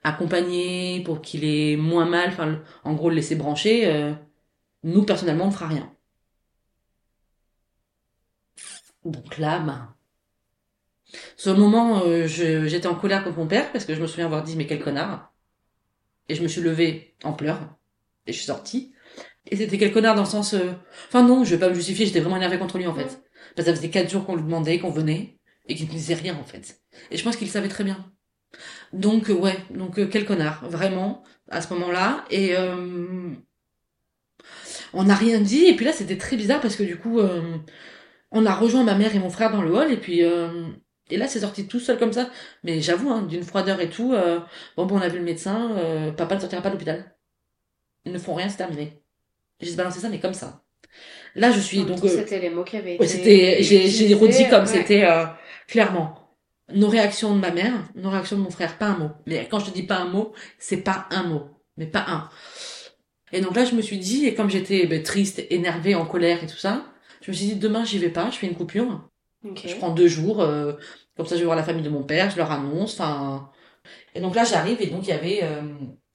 accompagner pour qu'il ait moins mal, enfin, en gros, le laisser brancher, euh, nous, personnellement, on ne fera rien. Donc là, ben, sur moment, euh, j'étais en colère contre mon père parce que je me souviens avoir dit, mais quel connard. Et je me suis levée en pleurs et je suis sortie. Et c'était quel connard dans le sens, euh, enfin non, je vais pas me justifier, j'étais vraiment énervée contre lui en fait. Parce que ça faisait quatre jours qu'on lui demandait, qu'on venait et qu'il ne disait rien en fait. Et je pense qu'il savait très bien. Donc euh, ouais, donc euh, quel connard, vraiment, à ce moment-là. Et euh, on n'a rien dit. Et puis là, c'était très bizarre parce que du coup, on a rejoint ma mère et mon frère dans le hall. Et puis et là, c'est sorti tout seul comme ça. Mais j'avoue, hein, d'une froideur et tout. bon, bon, on a vu le médecin. papa ne sortira pas de l'hôpital. Ils ne font rien, c'est terminé. J'ai balancé ça, mais comme ça. Là, je suis donc. euh, C'était les mots qui avaient été. c'était, j'ai, redit comme ouais. c'était, euh, clairement. Nos réactions de ma mère, nos réactions de mon frère, pas un mot. Mais quand je te dis pas un mot, c'est pas un mot. Mais pas un. Et donc là, je me suis dit, et comme j'étais ben, triste, énervée, en colère et tout ça, je me suis dit, demain, j'y vais pas, je fais une coupure. Je prends deux jours, euh, comme ça, je vais voir la famille de mon père, je leur annonce, enfin. Et donc là, j'arrive, et donc il y avait euh,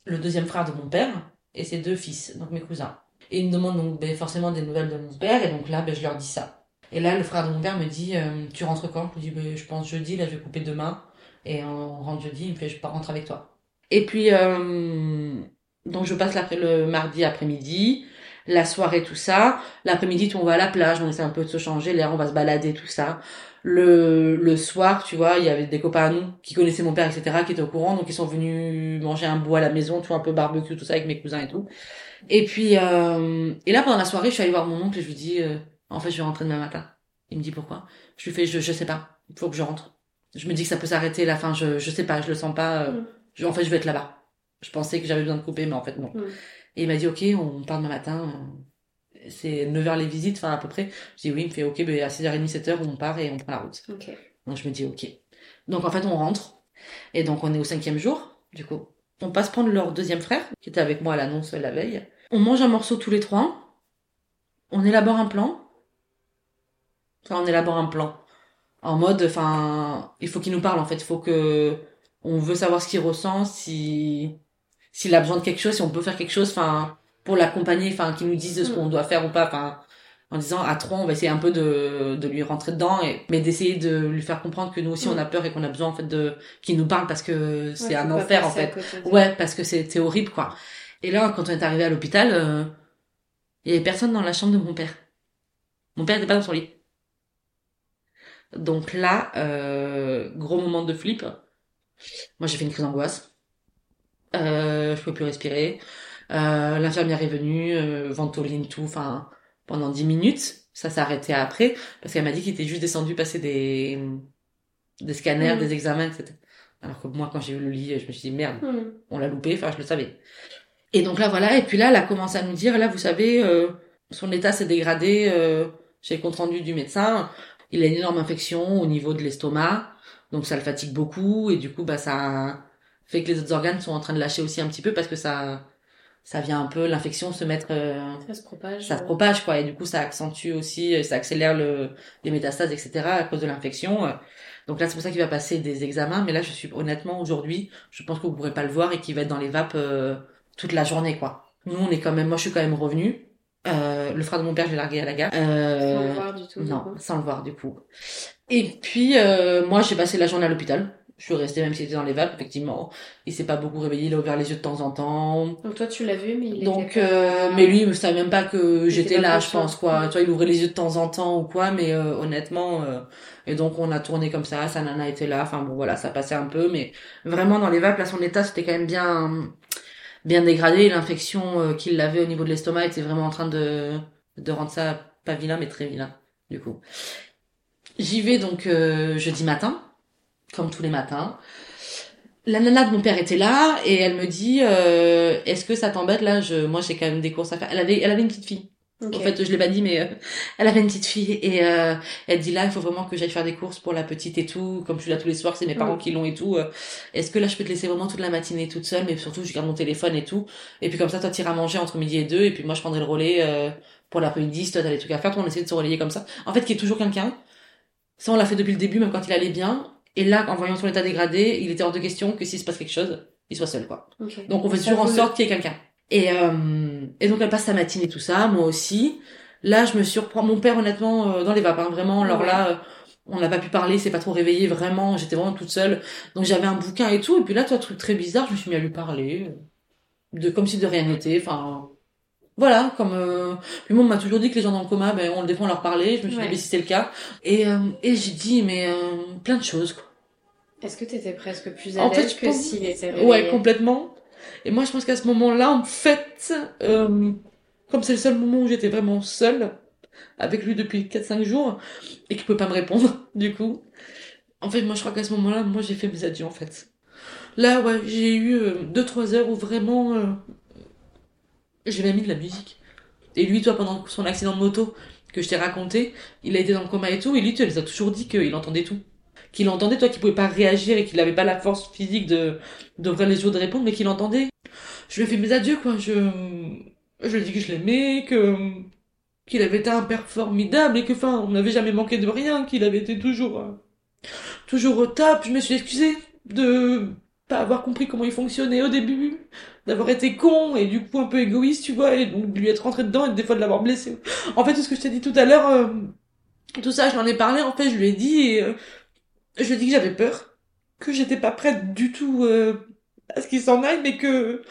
le deuxième frère de mon père, et ses deux fils, donc mes cousins. Et ils me demandent donc ben, forcément des nouvelles de mon père, et donc là, ben, je leur dis ça. Et là, le frère de mon père me dit, euh, tu rentres quand? Je lui dis, ben, je pense jeudi, là, je vais couper demain, et on rentre jeudi, il me fait, je pars rentrer avec toi. Et puis, euh, donc je passe le mardi après-midi, la soirée, tout ça. L'après-midi, on va à la plage, on essaie un peu de se changer l'air, on va se balader, tout ça. Le, le soir, tu vois, il y avait des copains à nous qui connaissaient mon père, etc., qui étaient au courant, donc ils sont venus manger un bout à la maison, tu un peu barbecue, tout ça, avec mes cousins et tout. Et puis, euh, et là, pendant la soirée, je suis allée voir mon oncle et je lui dis, euh, en fait, je vais rentrer demain matin. Il me dit pourquoi. Je lui fais, je, je sais pas, il faut que je rentre. Je me dis que ça peut s'arrêter la fin, je, je sais pas, je le sens pas, euh, Mm. je- en fait, je vais être là-bas. Je pensais que j'avais besoin de couper, mais en fait, non. Mm. Et il m'a dit, ok, on part demain matin. C'est 9h les visites, enfin, à peu près. Je dis oui, il me fait, ok, ben, à 6h30, 7h, on part et on prend la route. Donc, je me dis, ok. Donc, en fait, on rentre. Et donc, on est au cinquième jour, du coup. On passe prendre leur deuxième frère, qui était avec moi à l'annonce la veille. On mange un morceau tous les trois. On élabore un plan. Enfin, on élabore un plan. En mode, enfin, il faut qu'il nous parle, en fait. Il faut que, on veut savoir ce qu'il ressent, si, s'il a besoin de quelque chose, si on peut faire quelque chose, enfin, pour l'accompagner, enfin, qu'il nous dise ce Mm. qu'on doit faire ou pas, enfin, en disant à trois, on va essayer un peu de, de lui rentrer dedans, et, mais d'essayer de lui faire comprendre que nous aussi Mm. on a peur et qu'on a besoin en fait de qu'il nous parle parce que c'est Ouais, un enfer en fait. Ouais, parce que c'était horrible quoi. Et là, quand on est arrivé à l'hôpital, euh, il y avait personne dans la chambre de mon père. Mon père n'était pas dans son lit. Donc là, euh, gros moment de flip. Moi, j'ai fait une crise d'angoisse. Euh, je pouvais plus respirer. Euh, l'infirmière est venue, euh, ventoline, tout, enfin, pendant 10 minutes. Ça arrêté après, parce qu'elle m'a dit qu'il était juste descendu passer des, des scanners, Mhm. des examens, etc. Alors que moi, quand j'ai vu le lit, je me suis dit, merde, Hmm. on l'a loupé, enfin, je le savais. Et donc là, voilà, et puis là, elle a commencé à nous dire, là, vous savez, euh, son état s'est dégradé, euh, j'ai le compte rendu du médecin, il a une énorme infection au niveau de l'estomac, donc ça le fatigue beaucoup, et du coup, bah, ça, fait que les autres organes sont en train de lâcher aussi un petit peu parce que ça ça vient un peu l'infection se mettre euh, Ça se propage. ça se euh, propage quoi et du coup ça accentue aussi euh, ça accélère le les métastases etc à cause de l'infection euh. donc là c'est pour ça qu'il va passer des examens mais là je suis honnêtement aujourd'hui je pense que vous pourrez pas le voir et qu'il va être dans les vapes euh, toute la journée quoi nous on est quand même moi je suis quand même revenue euh, le frère de mon père je l'ai largué à la gare Sans le voir du tout. du non coup. sans le voir du coup et puis euh, moi j'ai passé la journée à l'hôpital je suis restée même s'il était dans les vapes effectivement il s'est pas beaucoup réveillé il a ouvert les yeux de temps en temps Donc toi, tu l'as vu, mais il donc, était euh, mais lui, il savait même pas que j'étais là, je pense, quoi. Tu vois, il ouvrait les yeux de temps en temps ou quoi, mais euh, honnêtement, euh, et donc on a tourné comme ça, sa nana était là, enfin bon, voilà, ça passait un peu, mais vraiment dans les vapes, là, son état, c'était quand même bien, bien dégradé. L'infection euh, qu'il avait au niveau de l'estomac était vraiment en train de, de rendre ça pas vilain, mais très vilain, du coup. J'y vais donc euh, jeudi matin, comme tous les matins. La nana de mon père était là et elle me dit euh, est-ce que ça t'embête là? Je moi j'ai quand même des courses à faire. Elle avait elle avait une petite fille. En fait je l'ai pas dit mais euh, elle avait une petite fille et euh, elle dit là il faut vraiment que j'aille faire des courses pour la petite et tout. Comme je suis là tous les soirs c'est mes parents qui l'ont et tout euh, est-ce que là je peux te laisser vraiment toute la matinée toute seule? Mais surtout je garde mon téléphone et tout. Et puis comme ça toi t'iras manger entre midi et deux. Et puis moi je prendrai le relais euh, pour l'après-midi si toi t'as des trucs à faire. Toi on essaie de se relayer comme ça. En fait qu'il y ait toujours quelqu'un ça on l'a fait depuis le début même quand il allait bien et là en voyant son état dégradé il était hors de question que s'il se passe quelque chose il soit seul quoi donc on fait toujours en sorte qu'il y ait quelqu'un. Et, euh, et donc elle passe sa matinée tout ça, moi aussi. Là je me surprends, mon père honnêtement euh, dans les vapes, hein, vraiment. Alors Ouais. là, euh, on n'a pas pu parler, c'est pas trop réveillé, vraiment. J'étais vraiment toute seule. Donc j'avais un bouquin et tout. Et puis là, toi truc très bizarre, je me suis mis à lui parler, euh, de comme si de rien n'était. Enfin voilà, comme euh... puis moi on m'a toujours dit que les gens dans le coma, ben on le défend leur parler. Je me suis Ouais. dit mais si c'est le cas. Et euh, et j'ai dit mais euh, plein de choses quoi. Est-ce que t'étais presque plus à En fait, l'aise je que pense- s'il était réveillé Ouais, complètement. Et moi, je pense qu'à ce moment-là, en fait, euh, comme c'est le seul moment où j'étais vraiment seule, avec lui depuis 4-5 jours, et qu'il peut pas me répondre, du coup, en fait, moi, je crois qu'à ce moment-là, moi, j'ai fait mes adieux, en fait. Là, ouais, j'ai eu 2-3 heures où vraiment, j'ai mis de la musique. Et lui, toi, pendant son accident de moto, que je t'ai raconté, il a été dans le coma et tout, et lui, tu les as toujours dit qu'il entendait tout. Qu'il entendait, toi, qu'il pouvait pas réagir et qu'il avait pas la force physique de, d'ouvrir les yeux, de répondre, mais qu'il entendait. Je lui ai fait mes adieux, quoi. Je, je lui ai dit que je l'aimais, que, qu'il avait été un père formidable et que, enfin, on n'avait jamais manqué de rien, qu'il avait été toujours, toujours au top. Je me suis excusée de pas avoir compris comment il fonctionnait au début, d'avoir été con et du coup un peu égoïste, tu vois, et de lui être rentré dedans et des fois de l'avoir blessé. En fait, tout ce que je t'ai dit tout à l'heure, euh, tout ça, je l'en ai parlé, en fait, je lui ai dit et euh, je lui ai dit que j'avais peur, que j'étais pas prête du tout euh, à ce qu'il s'en aille, mais que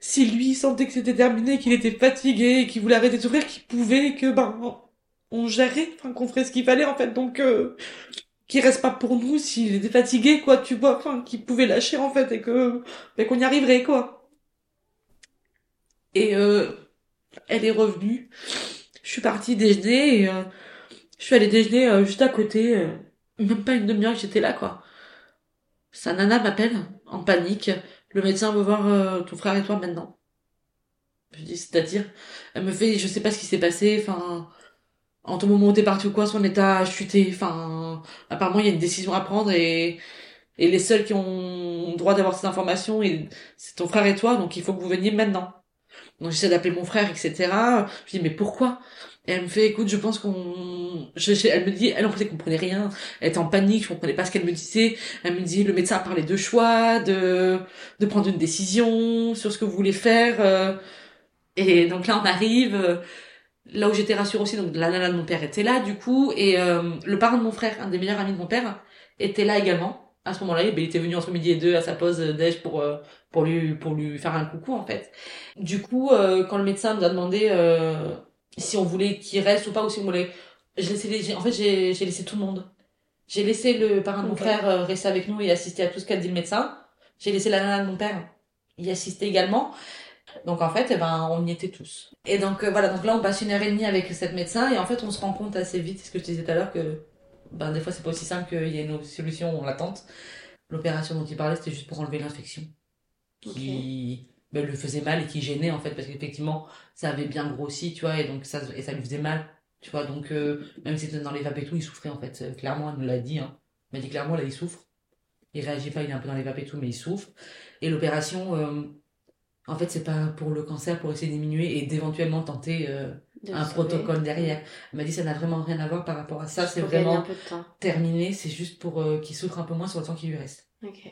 si lui sentait que c'était terminé, qu'il était fatigué, qu'il voulait arrêter de souffrir, qu'il pouvait, que ben on gérait, enfin qu'on ferait ce qu'il fallait en fait, donc euh, qu'il reste pas pour nous s'il était fatigué, quoi, tu vois, enfin qu'il pouvait lâcher en fait et que ben, qu'on y arriverait quoi. Et euh, elle est revenue, je suis partie déjeuner et euh, je suis allée déjeuner euh, juste à côté, euh, même pas une demi-heure que j'étais là quoi. Sa nana m'appelle en panique. Le médecin veut voir ton frère et toi maintenant. Je dis, c'est-à-dire Elle me fait, je sais pas ce qui s'est passé, enfin, en ton moment où t'es parti ou quoi, son état a chuté, enfin, apparemment il y a une décision à prendre et, et les seuls qui ont droit d'avoir ces informations, et c'est ton frère et toi, donc il faut que vous veniez maintenant. Donc j'essaie d'appeler mon frère, etc. Je dis, mais pourquoi? Et elle me fait, écoute, je pense qu'on... Je, je- elle me dit, elle en fait, comprenait rien. Elle était en panique, je comprenais pas ce qu'elle me disait. Elle me dit, le médecin a parlé de choix, de, de prendre une décision sur ce que vous voulez faire. euh. Et donc là, on arrive, euh, là où j'étais rassurée aussi, donc la nana de mon père était là, du coup, et euh, le parrain de mon frère, un des meilleurs amis de mon père, était là également. À ce moment-là, il était venu entre midi et deux à sa pause déj pour, euh, pour lui, pour lui faire un coucou, en fait. Du coup, euh, quand le médecin nous a demandé euh, si on voulait qu'il reste ou pas, ou si on voulait... En fait, j'ai j'ai laissé tout le monde. J'ai laissé le parrain de mon Ok. frère rester avec nous et assister à tout ce qu'a dit le médecin. J'ai laissé la nana de mon père y assister également. Donc en fait, eh ben, on y était tous. Et donc euh, voilà, donc là on passe une heure et demie avec cette médecin et en fait on se rend compte assez vite, c'est ce que je te disais tout à l'heure, que ben, des fois c'est pas aussi simple qu'il y ait une solution en l'attente. L'opération dont il parlait c'était juste pour enlever l'infection qui ben, le faisait mal et qui gênait en fait parce qu'effectivement ça avait bien grossi, tu vois, et donc ça, et ça lui faisait mal, tu vois, donc euh, même si c'était dans les vapes et tout, il souffrait en fait, Euh, clairement elle nous l'a dit, hein. elle m'a dit clairement là il souffre. il réagit pas, il est un peu dans les vapes et tout, mais il souffre. Et l'opération, euh, en fait, c'est pas pour le cancer, pour essayer de diminuer et d'éventuellement tenter euh, De un sauver. protocole derrière. Elle m'a dit ça n'a vraiment rien à voir par rapport à ça, c'est vraiment terminé, c'est juste pour euh, qu'il souffre un peu moins sur le temps qui lui reste. Ok.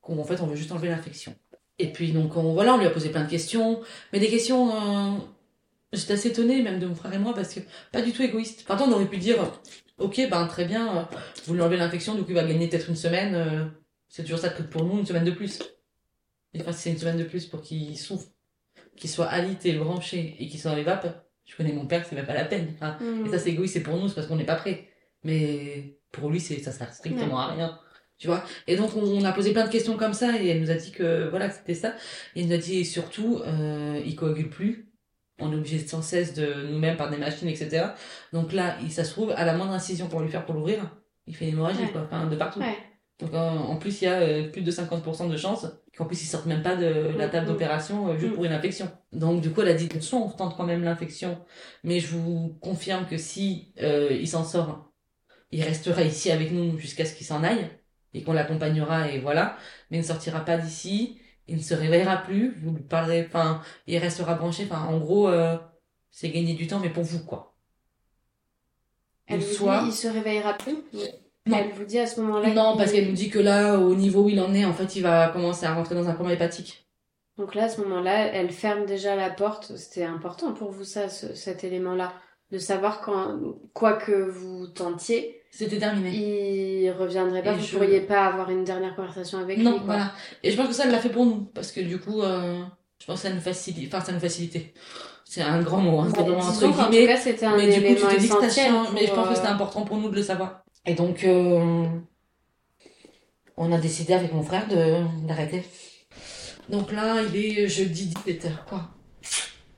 Qu'on- En fait, on veut juste enlever l'infection. Et puis donc on, voilà, on lui a posé plein de questions, mais des questions, euh, j'étais assez étonnée même de mon frère et moi parce que pas du tout égoïste. Enfin, on aurait pu dire, ok, ben très bien, euh, vous lui enlevez l'infection, coup il va gagner peut-être une semaine, euh, c'est toujours ça prix pour nous, une semaine de plus. Et enfin, c'est une semaine de plus pour qu'il souffre, qu'il soit alité, branché et qu'il soit dans les vapes. Je connais mon père, c'est même pas la peine. Hmm. et ça, c'est égoïste, c'est pour nous, c'est parce qu'on n'est pas prêt. Mais pour lui, c'est ça sert strictement à rien. Tu vois Et donc, on, on a posé plein de questions comme ça, et elle nous a dit que voilà, c'était ça. Et elle nous a dit surtout, euh, il coagule plus. On est obligé sans cesse de nous-mêmes par des machines, etc. Donc là, il, ça se trouve, à la moindre incision pour lui faire pour l'ouvrir, il fait une hémorragie, Ouais. quoi. Enfin, de partout. Ouais. Donc en, en plus, il y a euh, plus de 50% de chances qu'en plus, ils sortent même pas de la table d'opération euh, juste Mhm. pour une infection. Donc du coup, elle a dit, soit on tente quand même l'infection, mais je vous confirme que si euh, il s'en sort, il restera ici avec nous jusqu'à ce qu'il s'en aille et qu'on l'accompagnera et voilà. Mais il ne sortira pas d'ici, il ne se réveillera plus, vous lui parlerez, enfin, il restera branché. Enfin, en gros, euh, c'est gagner du temps, mais pour vous, quoi. Elle soit- il se réveillera plus? Non. Elle vous dit à ce moment-là Non, parce qu'elle nous dit que là, au niveau où il en est, en fait, il va commencer à rentrer dans un coma hépatique. Donc là, à ce moment-là, elle ferme déjà la porte. C'était important pour vous, ça, ce- cet élément-là. De savoir quand, quoi que vous tentiez, C'était terminé. il reviendrait pas. Et vous je- pourriez pas avoir une dernière conversation avec Non, lui. quoi. voilà. Et je pense que ça, elle l'a fait pour nous. Parce que du coup, euh, je pense que ça nous facilite. Enfin, ça nous facilitait. C'est un grand mot, hein. C'est Ouais, vraiment un Mais du coup, tu te dis que ça essentiel. change. Mais je pense que c'était euh, important pour nous de le savoir. Et donc, euh, on a décidé avec mon frère d'arrêter. Donc là, il est jeudi 17h, quoi.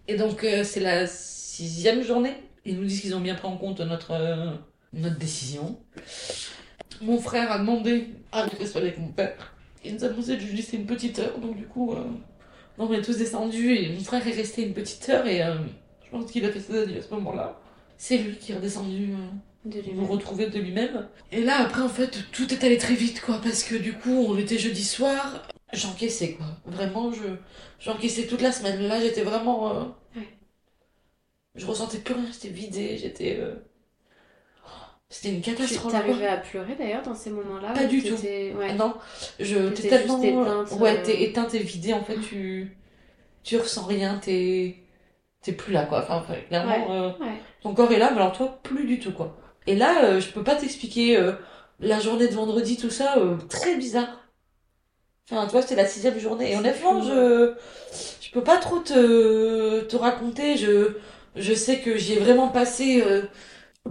Et donc, euh, c'est la sixième journée. Ils nous disent qu'ils ont bien pris en compte notre, euh, notre décision. Mon frère a demandé à rester avec mon père. Il nous a demandé de lui une petite heure. Donc, du coup, euh, on est tous descendus et mon frère est resté une petite heure. Et euh, je pense qu'il a fait ses adieux à ce moment-là. C'est lui qui est redescendu. Euh, de lui-même. retrouver de lui-même. Et là, après, en fait, tout est allé très vite, quoi, parce que du coup, on était jeudi soir, j'encaissais, quoi. Vraiment, je j'encaissais toute la semaine. Là, j'étais vraiment... euh, Ouais. Je ressentais plus rien, j'étais vidée, j'étais... euh, C'était une Tu catastrophe, t'arrivais à pleurer d'ailleurs dans ces moments-là Pas du tout. Ouais. Non, je T'étais t'es tellement... juste éteinte, ouais, euh. t'es éteinte et vidée, en fait, tu... Tu ressens rien, t'es... T'es plus là, quoi. Enfin, ouais, clairement... euh, Ouais. ton corps est là, mais alors toi, plus du tout, quoi. Et là, euh, je peux pas t'expliquer euh, la journée de vendredi, tout ça, euh, très bizarre. Enfin, tu vois, c'était la sixième journée. Et honnêtement, je, je peux pas trop te, te raconter. Je, je sais que j'y ai vraiment passé euh,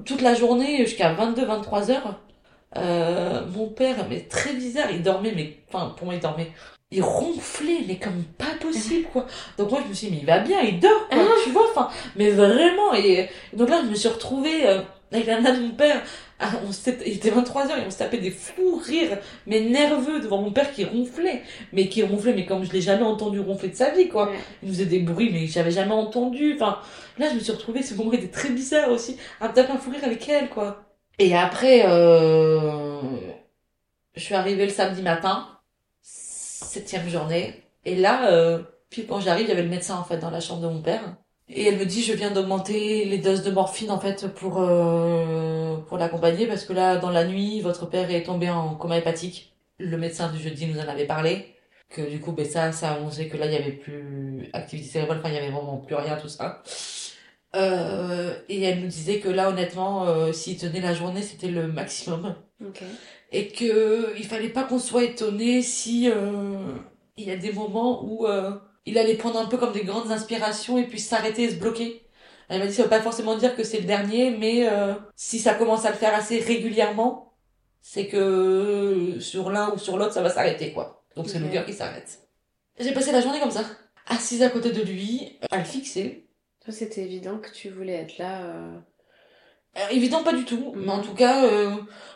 toute la journée jusqu'à 22, 23 heures. Euh, mon père, mais très bizarre, il dormait, mais, enfin, pour moi, il dormait. Il ronflait, mais comme pas possible, quoi. Donc moi, je me suis dit, mais il va bien, il dort, quoi, tu vois, enfin, mais vraiment, et, et donc là, je me suis retrouvée euh, avec la nana de mon père. Ah, on il était 23h et on se tapait des fous rires, mais nerveux devant mon père qui ronflait. Mais qui ronflait, mais comme je l'ai jamais entendu ronfler de sa vie, quoi. Ouais. Il faisait des bruits, mais que j'avais jamais entendu. Enfin, là, je me suis retrouvée, ce moment était très bizarre aussi, à me taper un fou rire avec elle, quoi. Et après, euh, je suis arrivée le samedi matin, septième journée. Et là, euh, puis quand j'arrive, il y avait le médecin, en fait, dans la chambre de mon père. Et elle me dit, je viens d'augmenter les doses de morphine, en fait, pour, euh, pour l'accompagner, parce que là, dans la nuit, votre père est tombé en coma hépatique. Le médecin du jeudi nous en avait parlé. Que du coup, ben ça, ça annonçait que là, il y avait plus activité cérébrale, enfin, il y avait vraiment plus rien, tout ça. Euh, et elle nous disait que là, honnêtement, euh, s'il tenait la journée, c'était le maximum Ok. et que il fallait pas qu'on soit étonné si euh, il y a des moments où euh, il allait prendre un peu comme des grandes inspirations et puis s'arrêter et se bloquer. Elle m'a dit ça veut pas forcément dire que c'est le dernier, mais euh, si ça commence à le faire assez régulièrement, c'est que euh, sur l'un ou sur l'autre ça va s'arrêter quoi. Donc c'est le cœur qui s'arrête. J'ai passé la journée comme ça, assise à côté de lui, à le fixer. Toi, c'était évident que tu voulais être là. euh, Euh, évident pas du tout, mais en tout cas,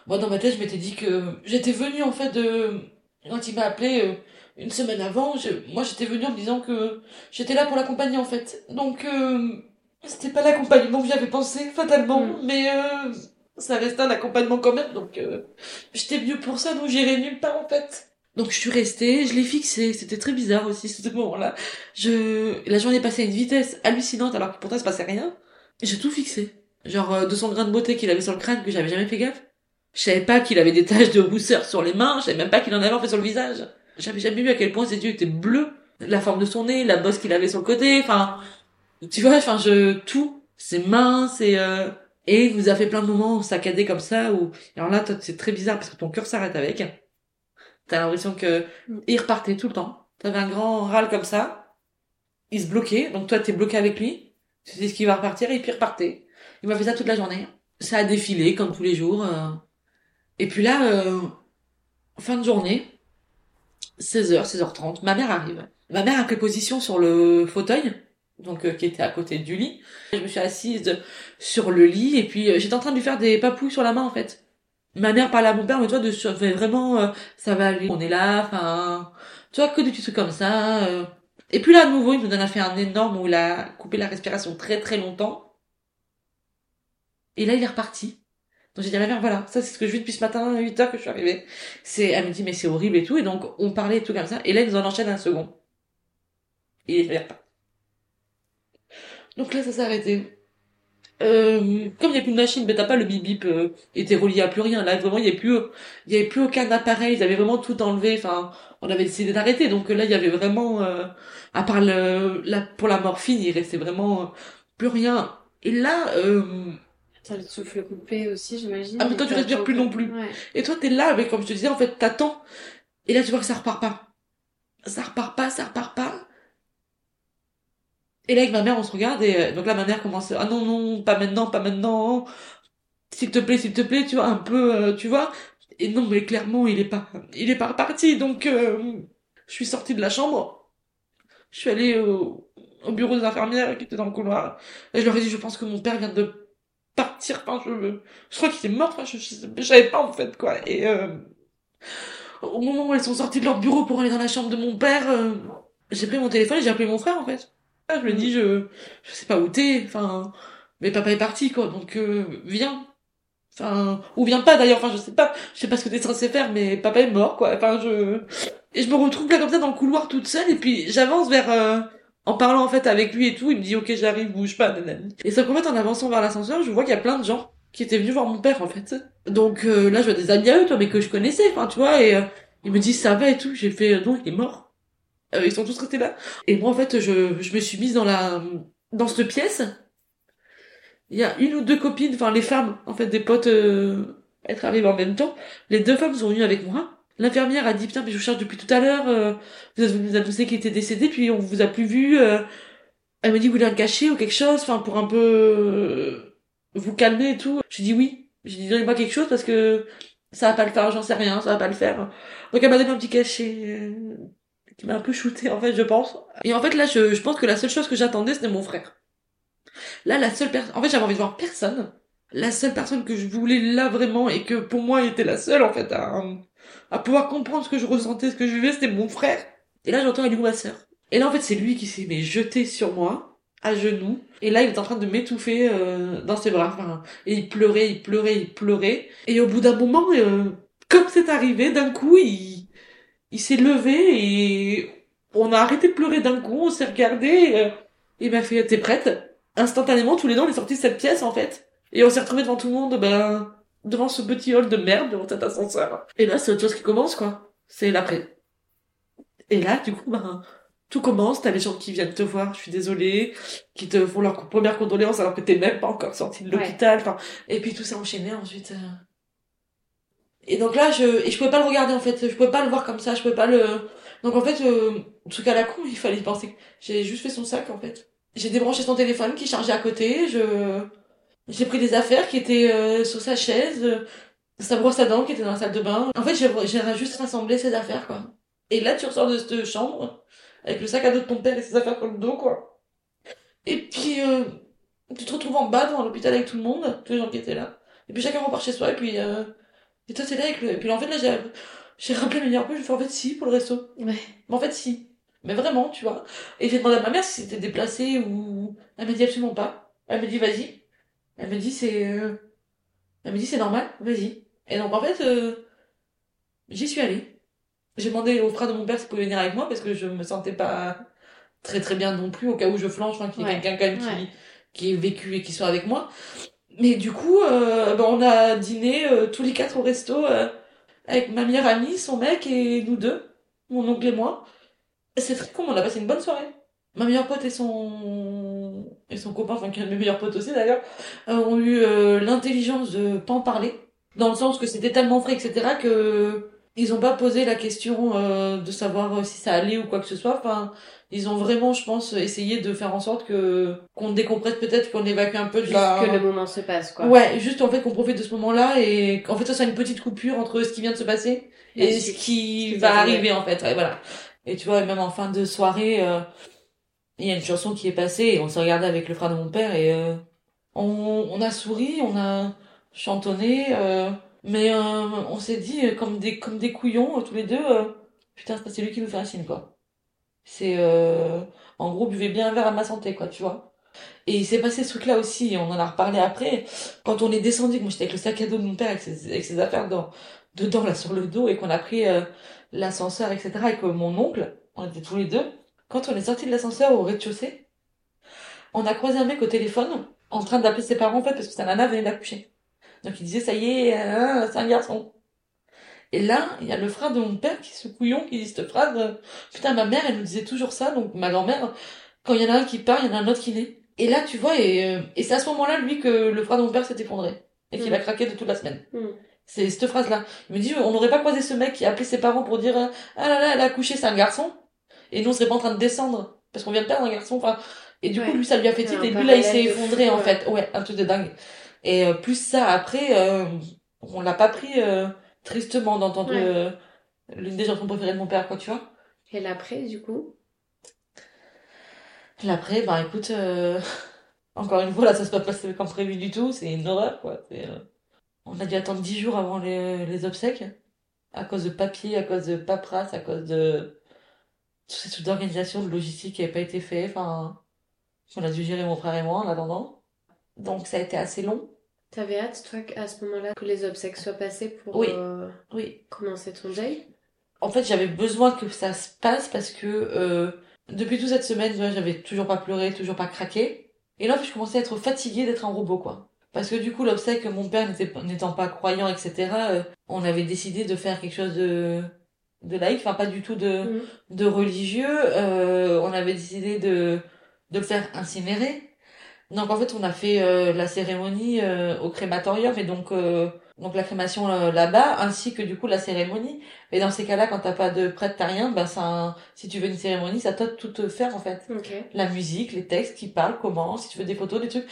moi dans ma tête je m'étais dit que j'étais venue en fait de... Quand il m'a appelé une semaine avant, moi j'étais venue en me disant que j'étais là pour l'accompagner en fait. Donc euh, c'était pas l'accompagnement que j'avais pensé fatalement, Mhm. mais euh, ça restait un accompagnement quand même, donc euh, j'étais mieux pour ça, donc j'irai nulle part en fait. Donc je suis restée, je l'ai fixé, c'était très bizarre aussi ce moment-là. Je, la journée passait à une vitesse hallucinante alors que pourtant il se passait rien. J'ai tout fixé. Genre euh, 200 grains de beauté qu'il avait sur le crâne que j'avais jamais fait gaffe. Je savais pas qu'il avait des taches de rousseur sur les mains, je savais même pas qu'il en avait en fait sur le visage. J'avais jamais vu à quel point ses yeux étaient bleus, la forme de son nez, la bosse qu'il avait sur le côté, enfin, tu vois, enfin je tout, ses mains, ses euh... et il vous a fait plein de moments saccadés comme ça où alors là toi, c'est très bizarre parce que ton cœur s'arrête avec. T'as l'impression que il repartait tout le temps. T'avais un grand râle comme ça, il se bloquait, donc toi t'es bloqué avec lui. Tu sais ce qu'il va repartir et puis il repartait. Il m'a fait ça toute la journée. Ça a défilé comme tous les jours. euh. Et puis là, euh, fin de journée, 16h, 16h30, ma mère arrive. Ma mère a pris position sur le fauteuil, donc euh, qui était à côté du lit. Je me suis assise sur le lit et puis euh, j'étais en train de lui faire des papouilles sur la main en fait. Ma mère parlait à mon père, mais toi, de vraiment, euh, ça va aller, on est là, enfin, tu vois, que des petits trucs comme ça. euh. Et puis là, à nouveau, il nous en a fait un énorme où il a coupé la respiration très très longtemps. Et là, il est reparti. Donc j'ai dit à ma mère, voilà, ça c'est ce que je vis depuis ce matin, à 8 heures que je suis arrivée. C'est, elle me dit, mais c'est horrible et tout. Et donc, on parlait et tout comme ça. Et là, ils en enchaînent un second. Et il est. Donc là, ça s'est arrêté. Euh, comme il n'y a plus de machine, mais t'as pas le bip bip euh, était relié à plus rien. Là, vraiment, il n'y avait plus, il y avait plus aucun appareil. Ils avaient vraiment tout enlevé. Enfin, on avait décidé d'arrêter. Donc là, il y avait vraiment, euh, à part le, la, pour la morphine, il restait vraiment euh, plus rien. Et là, euh, T'as le souffle coupé aussi, j'imagine. Ah, mais toi, tu respires plus non plus. Ouais. Et toi, t'es là, mais comme je te disais, en fait, t'attends. Et là, tu vois que ça repart pas. Ça repart pas, ça repart pas. Et là, avec ma mère, on se regarde, et euh, donc là, ma mère commence, ah non, non, pas maintenant, pas maintenant. S'il te plaît, s'il te plaît, tu vois, un peu, euh, tu vois. Et non, mais clairement, il est pas, il est pas reparti, donc, euh, je suis sortie de la chambre. Je suis allée au, au bureau des infirmières qui étaient dans le couloir. Et je leur ai dit, je pense que mon père vient de je, je crois qu'il est mort, je, je, savais pas, en fait, quoi. Et, euh, au moment où elles sont sorties de leur bureau pour aller dans la chambre de mon père, euh, j'ai pris mon téléphone et j'ai appelé mon frère, en fait. Je lui ai dit, je, je sais pas où t'es, enfin, mais papa est parti, quoi, donc, euh, viens. Enfin, ou viens pas d'ailleurs, enfin, je sais pas, je sais pas ce que t'es censé faire, mais papa est mort, quoi, enfin, je, et je me retrouve là comme ça dans le couloir toute seule, et puis j'avance vers, en parlant en fait avec lui et tout, il me dit, ok, j'arrive, bouge pas, nanani. Et ça qu'en fait, en avançant vers l'ascenseur, je vois qu'il y a plein de gens qui étaient venus voir mon père, en fait. Donc, euh, là, je vois des amis à eux, toi, mais que je connaissais, enfin, tu vois, et, euh, ils me disent, ça va et tout, j'ai fait, euh, non, il est mort. Euh, ils sont tous restés là. Et moi, en fait, je, je me suis mise dans la, dans cette pièce. Il y a une ou deux copines, enfin, les femmes, en fait, des potes, euh, être arrivées en même temps. Les deux femmes sont venues avec moi. L'infirmière a dit, putain, mais je vous cherche depuis tout à l'heure, euh, vous êtes venu nous annoncer qu'il était décédé, puis on vous a plus vu, euh, elle me dit, vous voulez un cachet ou quelque chose, enfin, pour un peu, euh, vous calmer et tout. J'ai dit oui. J'ai dit, donnez-moi quelque chose parce que ça va pas le faire, j'en sais rien, ça va pas le faire. Donc elle m'a donné un petit cachet, euh, qui m'a un peu shooté, en fait, je pense. Et en fait, là, je, je pense que la seule chose que j'attendais, c'était mon frère. Là, la seule personne, en fait, j'avais envie de voir personne. La seule personne que je voulais là vraiment et que pour moi était la seule, en fait, à, à pouvoir comprendre ce que je ressentais, ce que je vivais, c'était mon frère. Et là, j'entends, elle est où ma sœur? Et là, en fait, c'est lui qui s'est mais jeté sur moi, à genoux. Et là, il est en train de m'étouffer euh, dans ses bras. Enfin, et il pleurait, il pleurait, il pleurait. Et au bout d'un moment, euh, comme c'est arrivé, d'un coup, il, il s'est levé et on a arrêté de pleurer d'un coup. On s'est regardé. Et, euh, il m'a fait, t'es prête Instantanément, tous les deux, on est sortis de cette pièce, en fait. Et on s'est retrouvés devant tout le monde, ben, devant ce petit hall de merde, devant cet ascenseur. Et là, c'est autre chose qui commence, quoi. C'est l'après. Et là, du coup, ben, tout commence, t'as les gens qui viennent te voir, je suis désolée, qui te font leur première condoléance alors que t'es même pas encore sorti de l'hôpital, enfin, et puis tout s'est enchaîné ensuite. euh. Et donc là, je, et je pouvais pas le regarder en fait, je pouvais pas le voir comme ça, je pouvais pas le, donc en fait, euh, truc à la con, il fallait y penser. J'ai juste fait son sac en fait. J'ai débranché son téléphone qui chargeait à côté, je, j'ai pris des affaires qui étaient euh, sur sa chaise, euh, sa brosse à dents qui était dans la salle de bain. En fait, j'ai, juste rassemblé ses affaires quoi. Et là, tu ressors de cette chambre avec le sac à dos de ton père et ses affaires sur le dos, quoi. Et puis, euh, tu te retrouves en bas devant l'hôpital avec tout le monde, tous les gens qui étaient là. Et puis chacun repart chez soi, et puis, euh, et toi, t'es là avec le, et puis en fait, là, j'ai, j'ai rappelé mes meilleurs potes, je fais en fait si pour le resto. Ouais. Mais en fait, si. Mais vraiment, tu vois. Et j'ai demandé à ma mère si c'était déplacé ou, elle m'a dit absolument pas. Elle m'a dit, vas-y. Elle m'a dit, c'est, euh, Elle me dit c'est normal, vas-y. Et donc en fait, euh, j'y suis allée. J'ai demandé au frère de mon père s'il pouvait venir avec moi parce que je me sentais pas très très bien non plus au cas où je flanche, enfin qu'il y ait Ouais. quelqu'un quand même qui, Ouais. qui ait vécu et qui soit avec moi. Mais du coup, euh, ben, on a dîné euh, tous les quatre au resto avec ma meilleure amie, son mec et nous deux, mon oncle et moi. C'est très cool, on a passé une bonne soirée. Ma meilleure pote et son et son copain, enfin qui est un de mes meilleurs potes aussi d'ailleurs, euh, ont eu euh, l'intelligence de pas en parler, dans le sens que c'était tellement frais, etc. que ils ont pas posé la question euh, de savoir euh, si ça allait ou quoi que ce soit. Enfin, ils ont vraiment, je pense, essayé de faire en sorte que qu'on décompresse peut-être, qu'on évacue un peu de la. que le moment se passe, quoi. Ouais, juste en fait qu'on profite de ce moment-là et qu'en fait ça soit une petite coupure entre ce qui vient de se passer La et ce qui va arriver en fait. Ouais, voilà. Et tu vois, même en fin de soirée, euh, il y a une chanson qui est passée et on s'est regardé avec le frère de mon père et euh, on, a souri, on a chantonné, euh, mais euh, on s'est dit comme des comme des couillons tous les deux. putain, c'est lui qui nous fait un signe quoi. C'est en gros buvez bien un verre à ma santé quoi, tu vois. Et il s'est passé ce truc-là aussi, et on en a reparlé après. Quand on est descendu, que moi j'étais avec le sac à dos de mon père avec ses, avec ses affaires dans, dedans là sur le dos et qu'on a pris l'ascenseur, etc. avec euh, mon oncle, on était tous les deux. Quand on est sorti de l'ascenseur au rez-de-chaussée, on a croisé un mec au téléphone en train d'appeler ses parents en fait parce que sa nana venait d'accoucher. Donc il disait ça y est, euh, c'est un garçon. Et là, il y a le frère de mon père qui se couillon qui dit cette phrase. euh, Putain, ma mère, elle nous disait toujours ça. Donc ma grand-mère, quand il y en a un qui part, il y en a un autre qui naît. Et là, tu vois, et, euh, et c'est à ce moment-là, lui, que le frère de mon père s'est effondré. Et qu'il Mm. a craqué de toute la semaine. Mm. C'est cette phrase-là. Il me dit, on n'aurait pas croisé ce mec qui a appelé ses parents pour dire, ah là là, elle a accouché, c'est un garçon. Et nous, on serait pas en train de descendre. Parce qu'on vient de perdre un garçon. Enfin, et du coup, lui, ça lui a fait tilt. Et lui, là, il s'est effondré, fou, en fait. Ouais, un truc de dingue. Et euh, plus ça, après, euh, on l'a pas pris euh, tristement d'entendre Ouais. euh, l'une des chansons préférées de mon père, quoi, tu vois. Et l'après, du coup? L'après, bah écoute, euh, encore une fois, là, ça s'est pas passé comme prévu du tout. C'est une horreur, quoi. Euh, On a dû attendre dix jours avant les, les obsèques. À cause de papier, à cause de paperasse, à cause de toutes ces trucs d'organisation, de logistique qui n'avaient pas été fait. Enfin, on a dû gérer mon frère et moi en attendant. Donc ça a été assez long. T'avais hâte, toi, à ce moment-là, que les obsèques soient passées pour Oui. euh, Oui. commencer ton deuil? En fait, j'avais besoin que ça se passe parce que euh, depuis toute cette semaine, j'avais toujours pas pleuré, toujours pas craqué. Et là, je commençais à être fatiguée d'être un robot, quoi. Parce que du coup, l'obsèque, mon père n'étant pas croyant, etc., euh, on avait décidé de faire quelque chose de, de laïque, enfin pas du tout de, Mhm. de religieux. Euh, on avait décidé de, de le faire incinérer. Donc en fait, on a fait euh, la cérémonie euh, au crématorium et donc euh, donc la crémation euh, là-bas, ainsi que du coup la cérémonie. Et dans ces cas-là, quand t'as pas de prêtre, t'as rien, ben ça, si tu veux une cérémonie, ça doit tout te faire en fait. Ok. La musique, les textes, qui parlent, comment, si tu veux des photos, des trucs.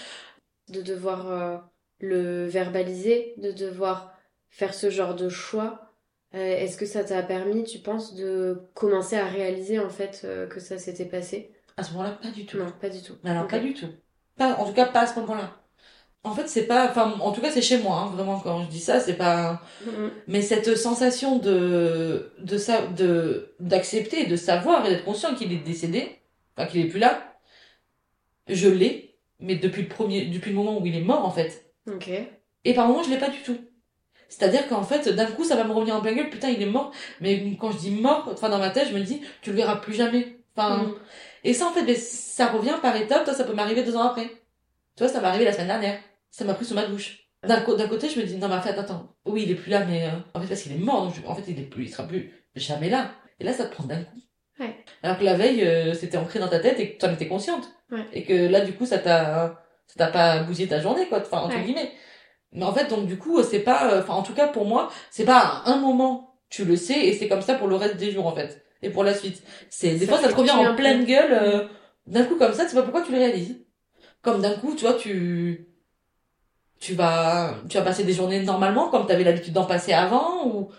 De devoir euh, le verbaliser, de devoir faire ce genre de choix. Euh, Est-ce que ça t'a permis, tu penses, de commencer à réaliser en fait euh, que ça s'était passé? À ce moment-là, pas du tout. Non, pas du tout. Alors pas du tout. Pas, en tout cas pas à ce moment-là. En fait, c'est pas, enfin, en tout cas, c'est chez moi, hein, vraiment, quand je dis ça, c'est pas, Mhm. Mais cette sensation de de ça de d'accepter, de savoir et d'être conscient qu'il est décédé, enfin qu'il est plus là, je l'ai, mais depuis le premier, depuis le moment où il est mort en fait. Ok. Et par moments je l'ai pas du tout. C'est-à-dire qu'en fait d'un coup ça va me revenir en plein gueule, putain il est mort. Mais quand je dis mort, enfin dans ma tête je me dis tu le verras plus jamais. Enfin Mhm. et ça en fait ben, ça revient par étapes. Toi ça peut m'arriver deux ans après. Tu vois ça m'est arrivé la semaine dernière. Ça m'a pris sous ma douche. D'un côté, je me dis, non, mais en fait, attends, oui, il est plus là, mais euh, en fait, parce qu'il est mort, donc je- en fait, il est plus, il sera plus jamais là. Et là, ça te prend d'un coup. Ouais. Alors que la veille, euh, c'était ancré dans ta tête et que tu en étais consciente. Ouais. Et que là, du coup, ça t'a, ça t'a pas bousillé ta journée, quoi, enfin, entre Ouais. guillemets. Mais en fait, donc, du coup, c'est pas, euh, enfin, en tout cas, pour moi, c'est pas un moment, tu le sais, et c'est comme ça pour le reste des jours, en fait. Et pour la suite. C'est, des Ça fois, ça te revient en pleine gueule, euh, d'un coup, comme ça, tu sais pas pourquoi tu le réalises. Comme d'un coup, tu vois, tu, tu vas, tu vas passer des journées normalement, comme tu avais l'habitude d'en passer avant, ou,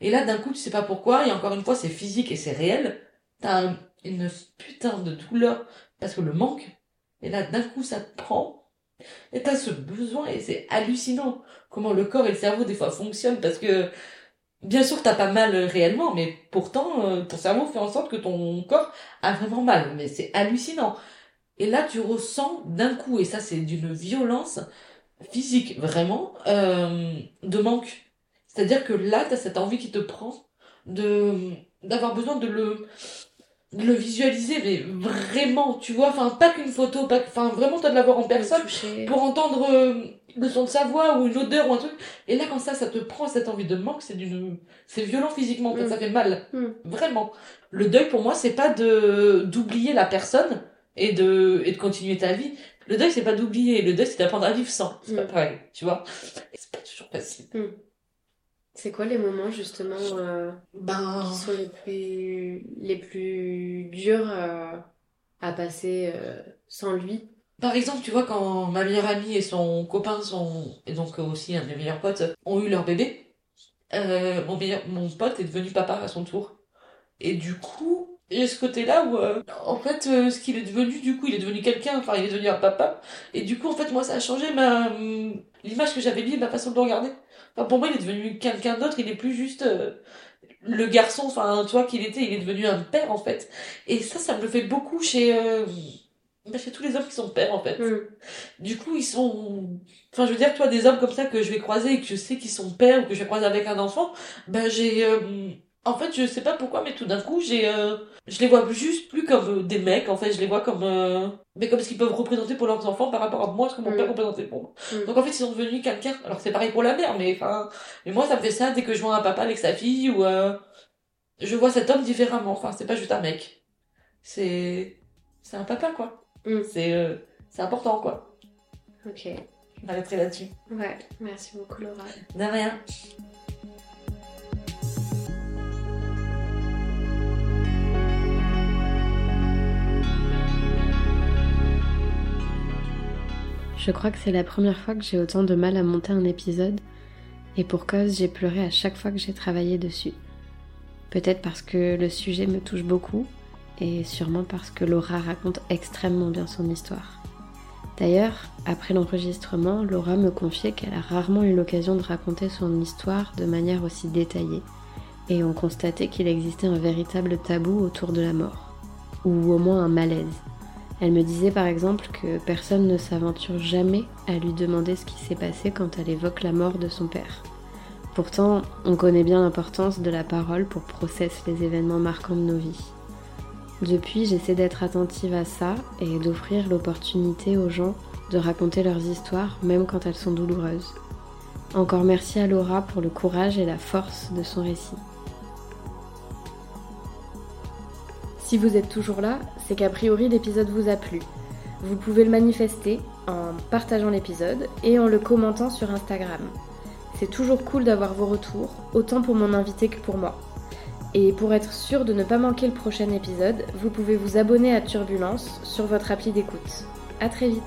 et là, d'un coup, tu sais pas pourquoi, et encore une fois, c'est physique et c'est réel. T'as un- une putain de douleur, parce que le manque, et là, d'un coup, ça te prend, et t'as ce besoin, et c'est hallucinant comment le corps et le cerveau, des fois, fonctionnent, parce que, bien sûr, t'as pas mal réellement, mais pourtant, euh, ton cerveau fait en sorte que ton corps a vraiment mal, mais c'est hallucinant. Et là, tu ressens d'un coup, et ça, c'est d'une violence, physique, vraiment, euh, de manque. C'est-à-dire que là, t'as cette envie qui te prend de d'avoir besoin de le le visualiser, mais vraiment, tu vois, enfin, pas qu'une photo, pas, enfin, vraiment, t'as de l'avoir en personne pour entendre euh, le son de sa voix ou une odeur ou un truc. Et là, quand ça, ça te prend cette envie de manque, c'est d'une, c'est violent physiquement, en fait, Mm. ça fait mal. Mm. Vraiment. Le deuil, pour moi, c'est pas de, d'oublier la personne et de, et de continuer ta vie. Le deuil, c'est pas d'oublier. Le deuil, c'est d'apprendre à vivre sans. C'est pas Mm. pareil, tu vois. Et c'est pas toujours facile. C'est quoi les moments justement euh, Ben, qui sont les plus, les plus durs euh, à passer euh, sans lui? Par exemple, tu vois, quand ma meilleure amie et son copain sont, et donc aussi un de mes meilleurs potes, ont eu leur bébé, mon meilleur, mon pote est devenu papa à son tour. Et du coup, il y a ce côté-là où, en fait, ce qu'il est devenu, du coup, il est devenu quelqu'un, enfin, il est devenu un papa. Et du coup, en fait, moi, ça a changé ma, hum, l'image que j'avais mis, ma façon de le regarder. Enfin, pour moi, il est devenu quelqu'un d'autre, il est plus juste, euh, le garçon, enfin, toi qu'il était, il est devenu un père, en fait. Et ça, ça me le fait beaucoup chez, euh, chez tous les hommes qui sont pères, en fait. Mm. Du coup, ils sont. Enfin, je veux dire, toi, des hommes comme ça que je vais croiser et que je sais qu'ils sont pères ou que je vais croiser avec un enfant, ben j'ai. euh, En fait, je sais pas pourquoi, mais tout d'un coup, j'ai. euh, Je les vois juste plus comme euh, des mecs, en fait, je les vois comme. euh, Mais comme ce qu'ils peuvent représenter pour leurs enfants par rapport à moi, ce que mon Mm. père représentait pour moi. Mm. Donc en fait, ils sont devenus quelqu'un. Alors c'est pareil pour la mère, mais enfin. Mais moi, ça me fait ça dès que je vois un papa avec sa fille ou. Je vois cet homme différemment. Enfin, c'est pas juste un mec. C'est. C'est un papa, quoi. Mm. C'est. C'est important, quoi. Ok. Je m'arrêterai là-dessus. Ouais, merci beaucoup Laura. De rien. Je crois que c'est la première fois que j'ai autant de mal à monter un épisode, et pour cause j'ai pleuré à chaque fois que j'ai travaillé dessus. Peut-être parce que le sujet me touche beaucoup, et sûrement parce que Laura raconte extrêmement bien son histoire. D'ailleurs, après l'enregistrement, Laura me confiait qu'elle a rarement eu l'occasion de raconter son histoire de manière aussi détaillée, et on constatait qu'il existait un véritable tabou autour de la mort, ou au moins un malaise. Elle me disait par exemple que personne ne s'aventure jamais à lui demander ce qui s'est passé quand elle évoque la mort de son père. Pourtant, on connaît bien l'importance de la parole pour processer les événements marquants de nos vies. Depuis, j'essaie d'être attentive à ça et d'offrir l'opportunité aux gens de raconter leurs histoires, même quand elles sont douloureuses. Encore merci à Laura pour le courage et la force de son récit. Si vous êtes toujours là, c'est qu'a priori l'épisode vous a plu. Vous pouvez le manifester en partageant l'épisode et en le commentant sur Instagram. C'est toujours cool d'avoir vos retours, autant pour mon invité que pour moi. Et pour être sûr de ne pas manquer le prochain épisode, vous pouvez vous abonner à Turbulence sur votre appli d'écoute. A très vite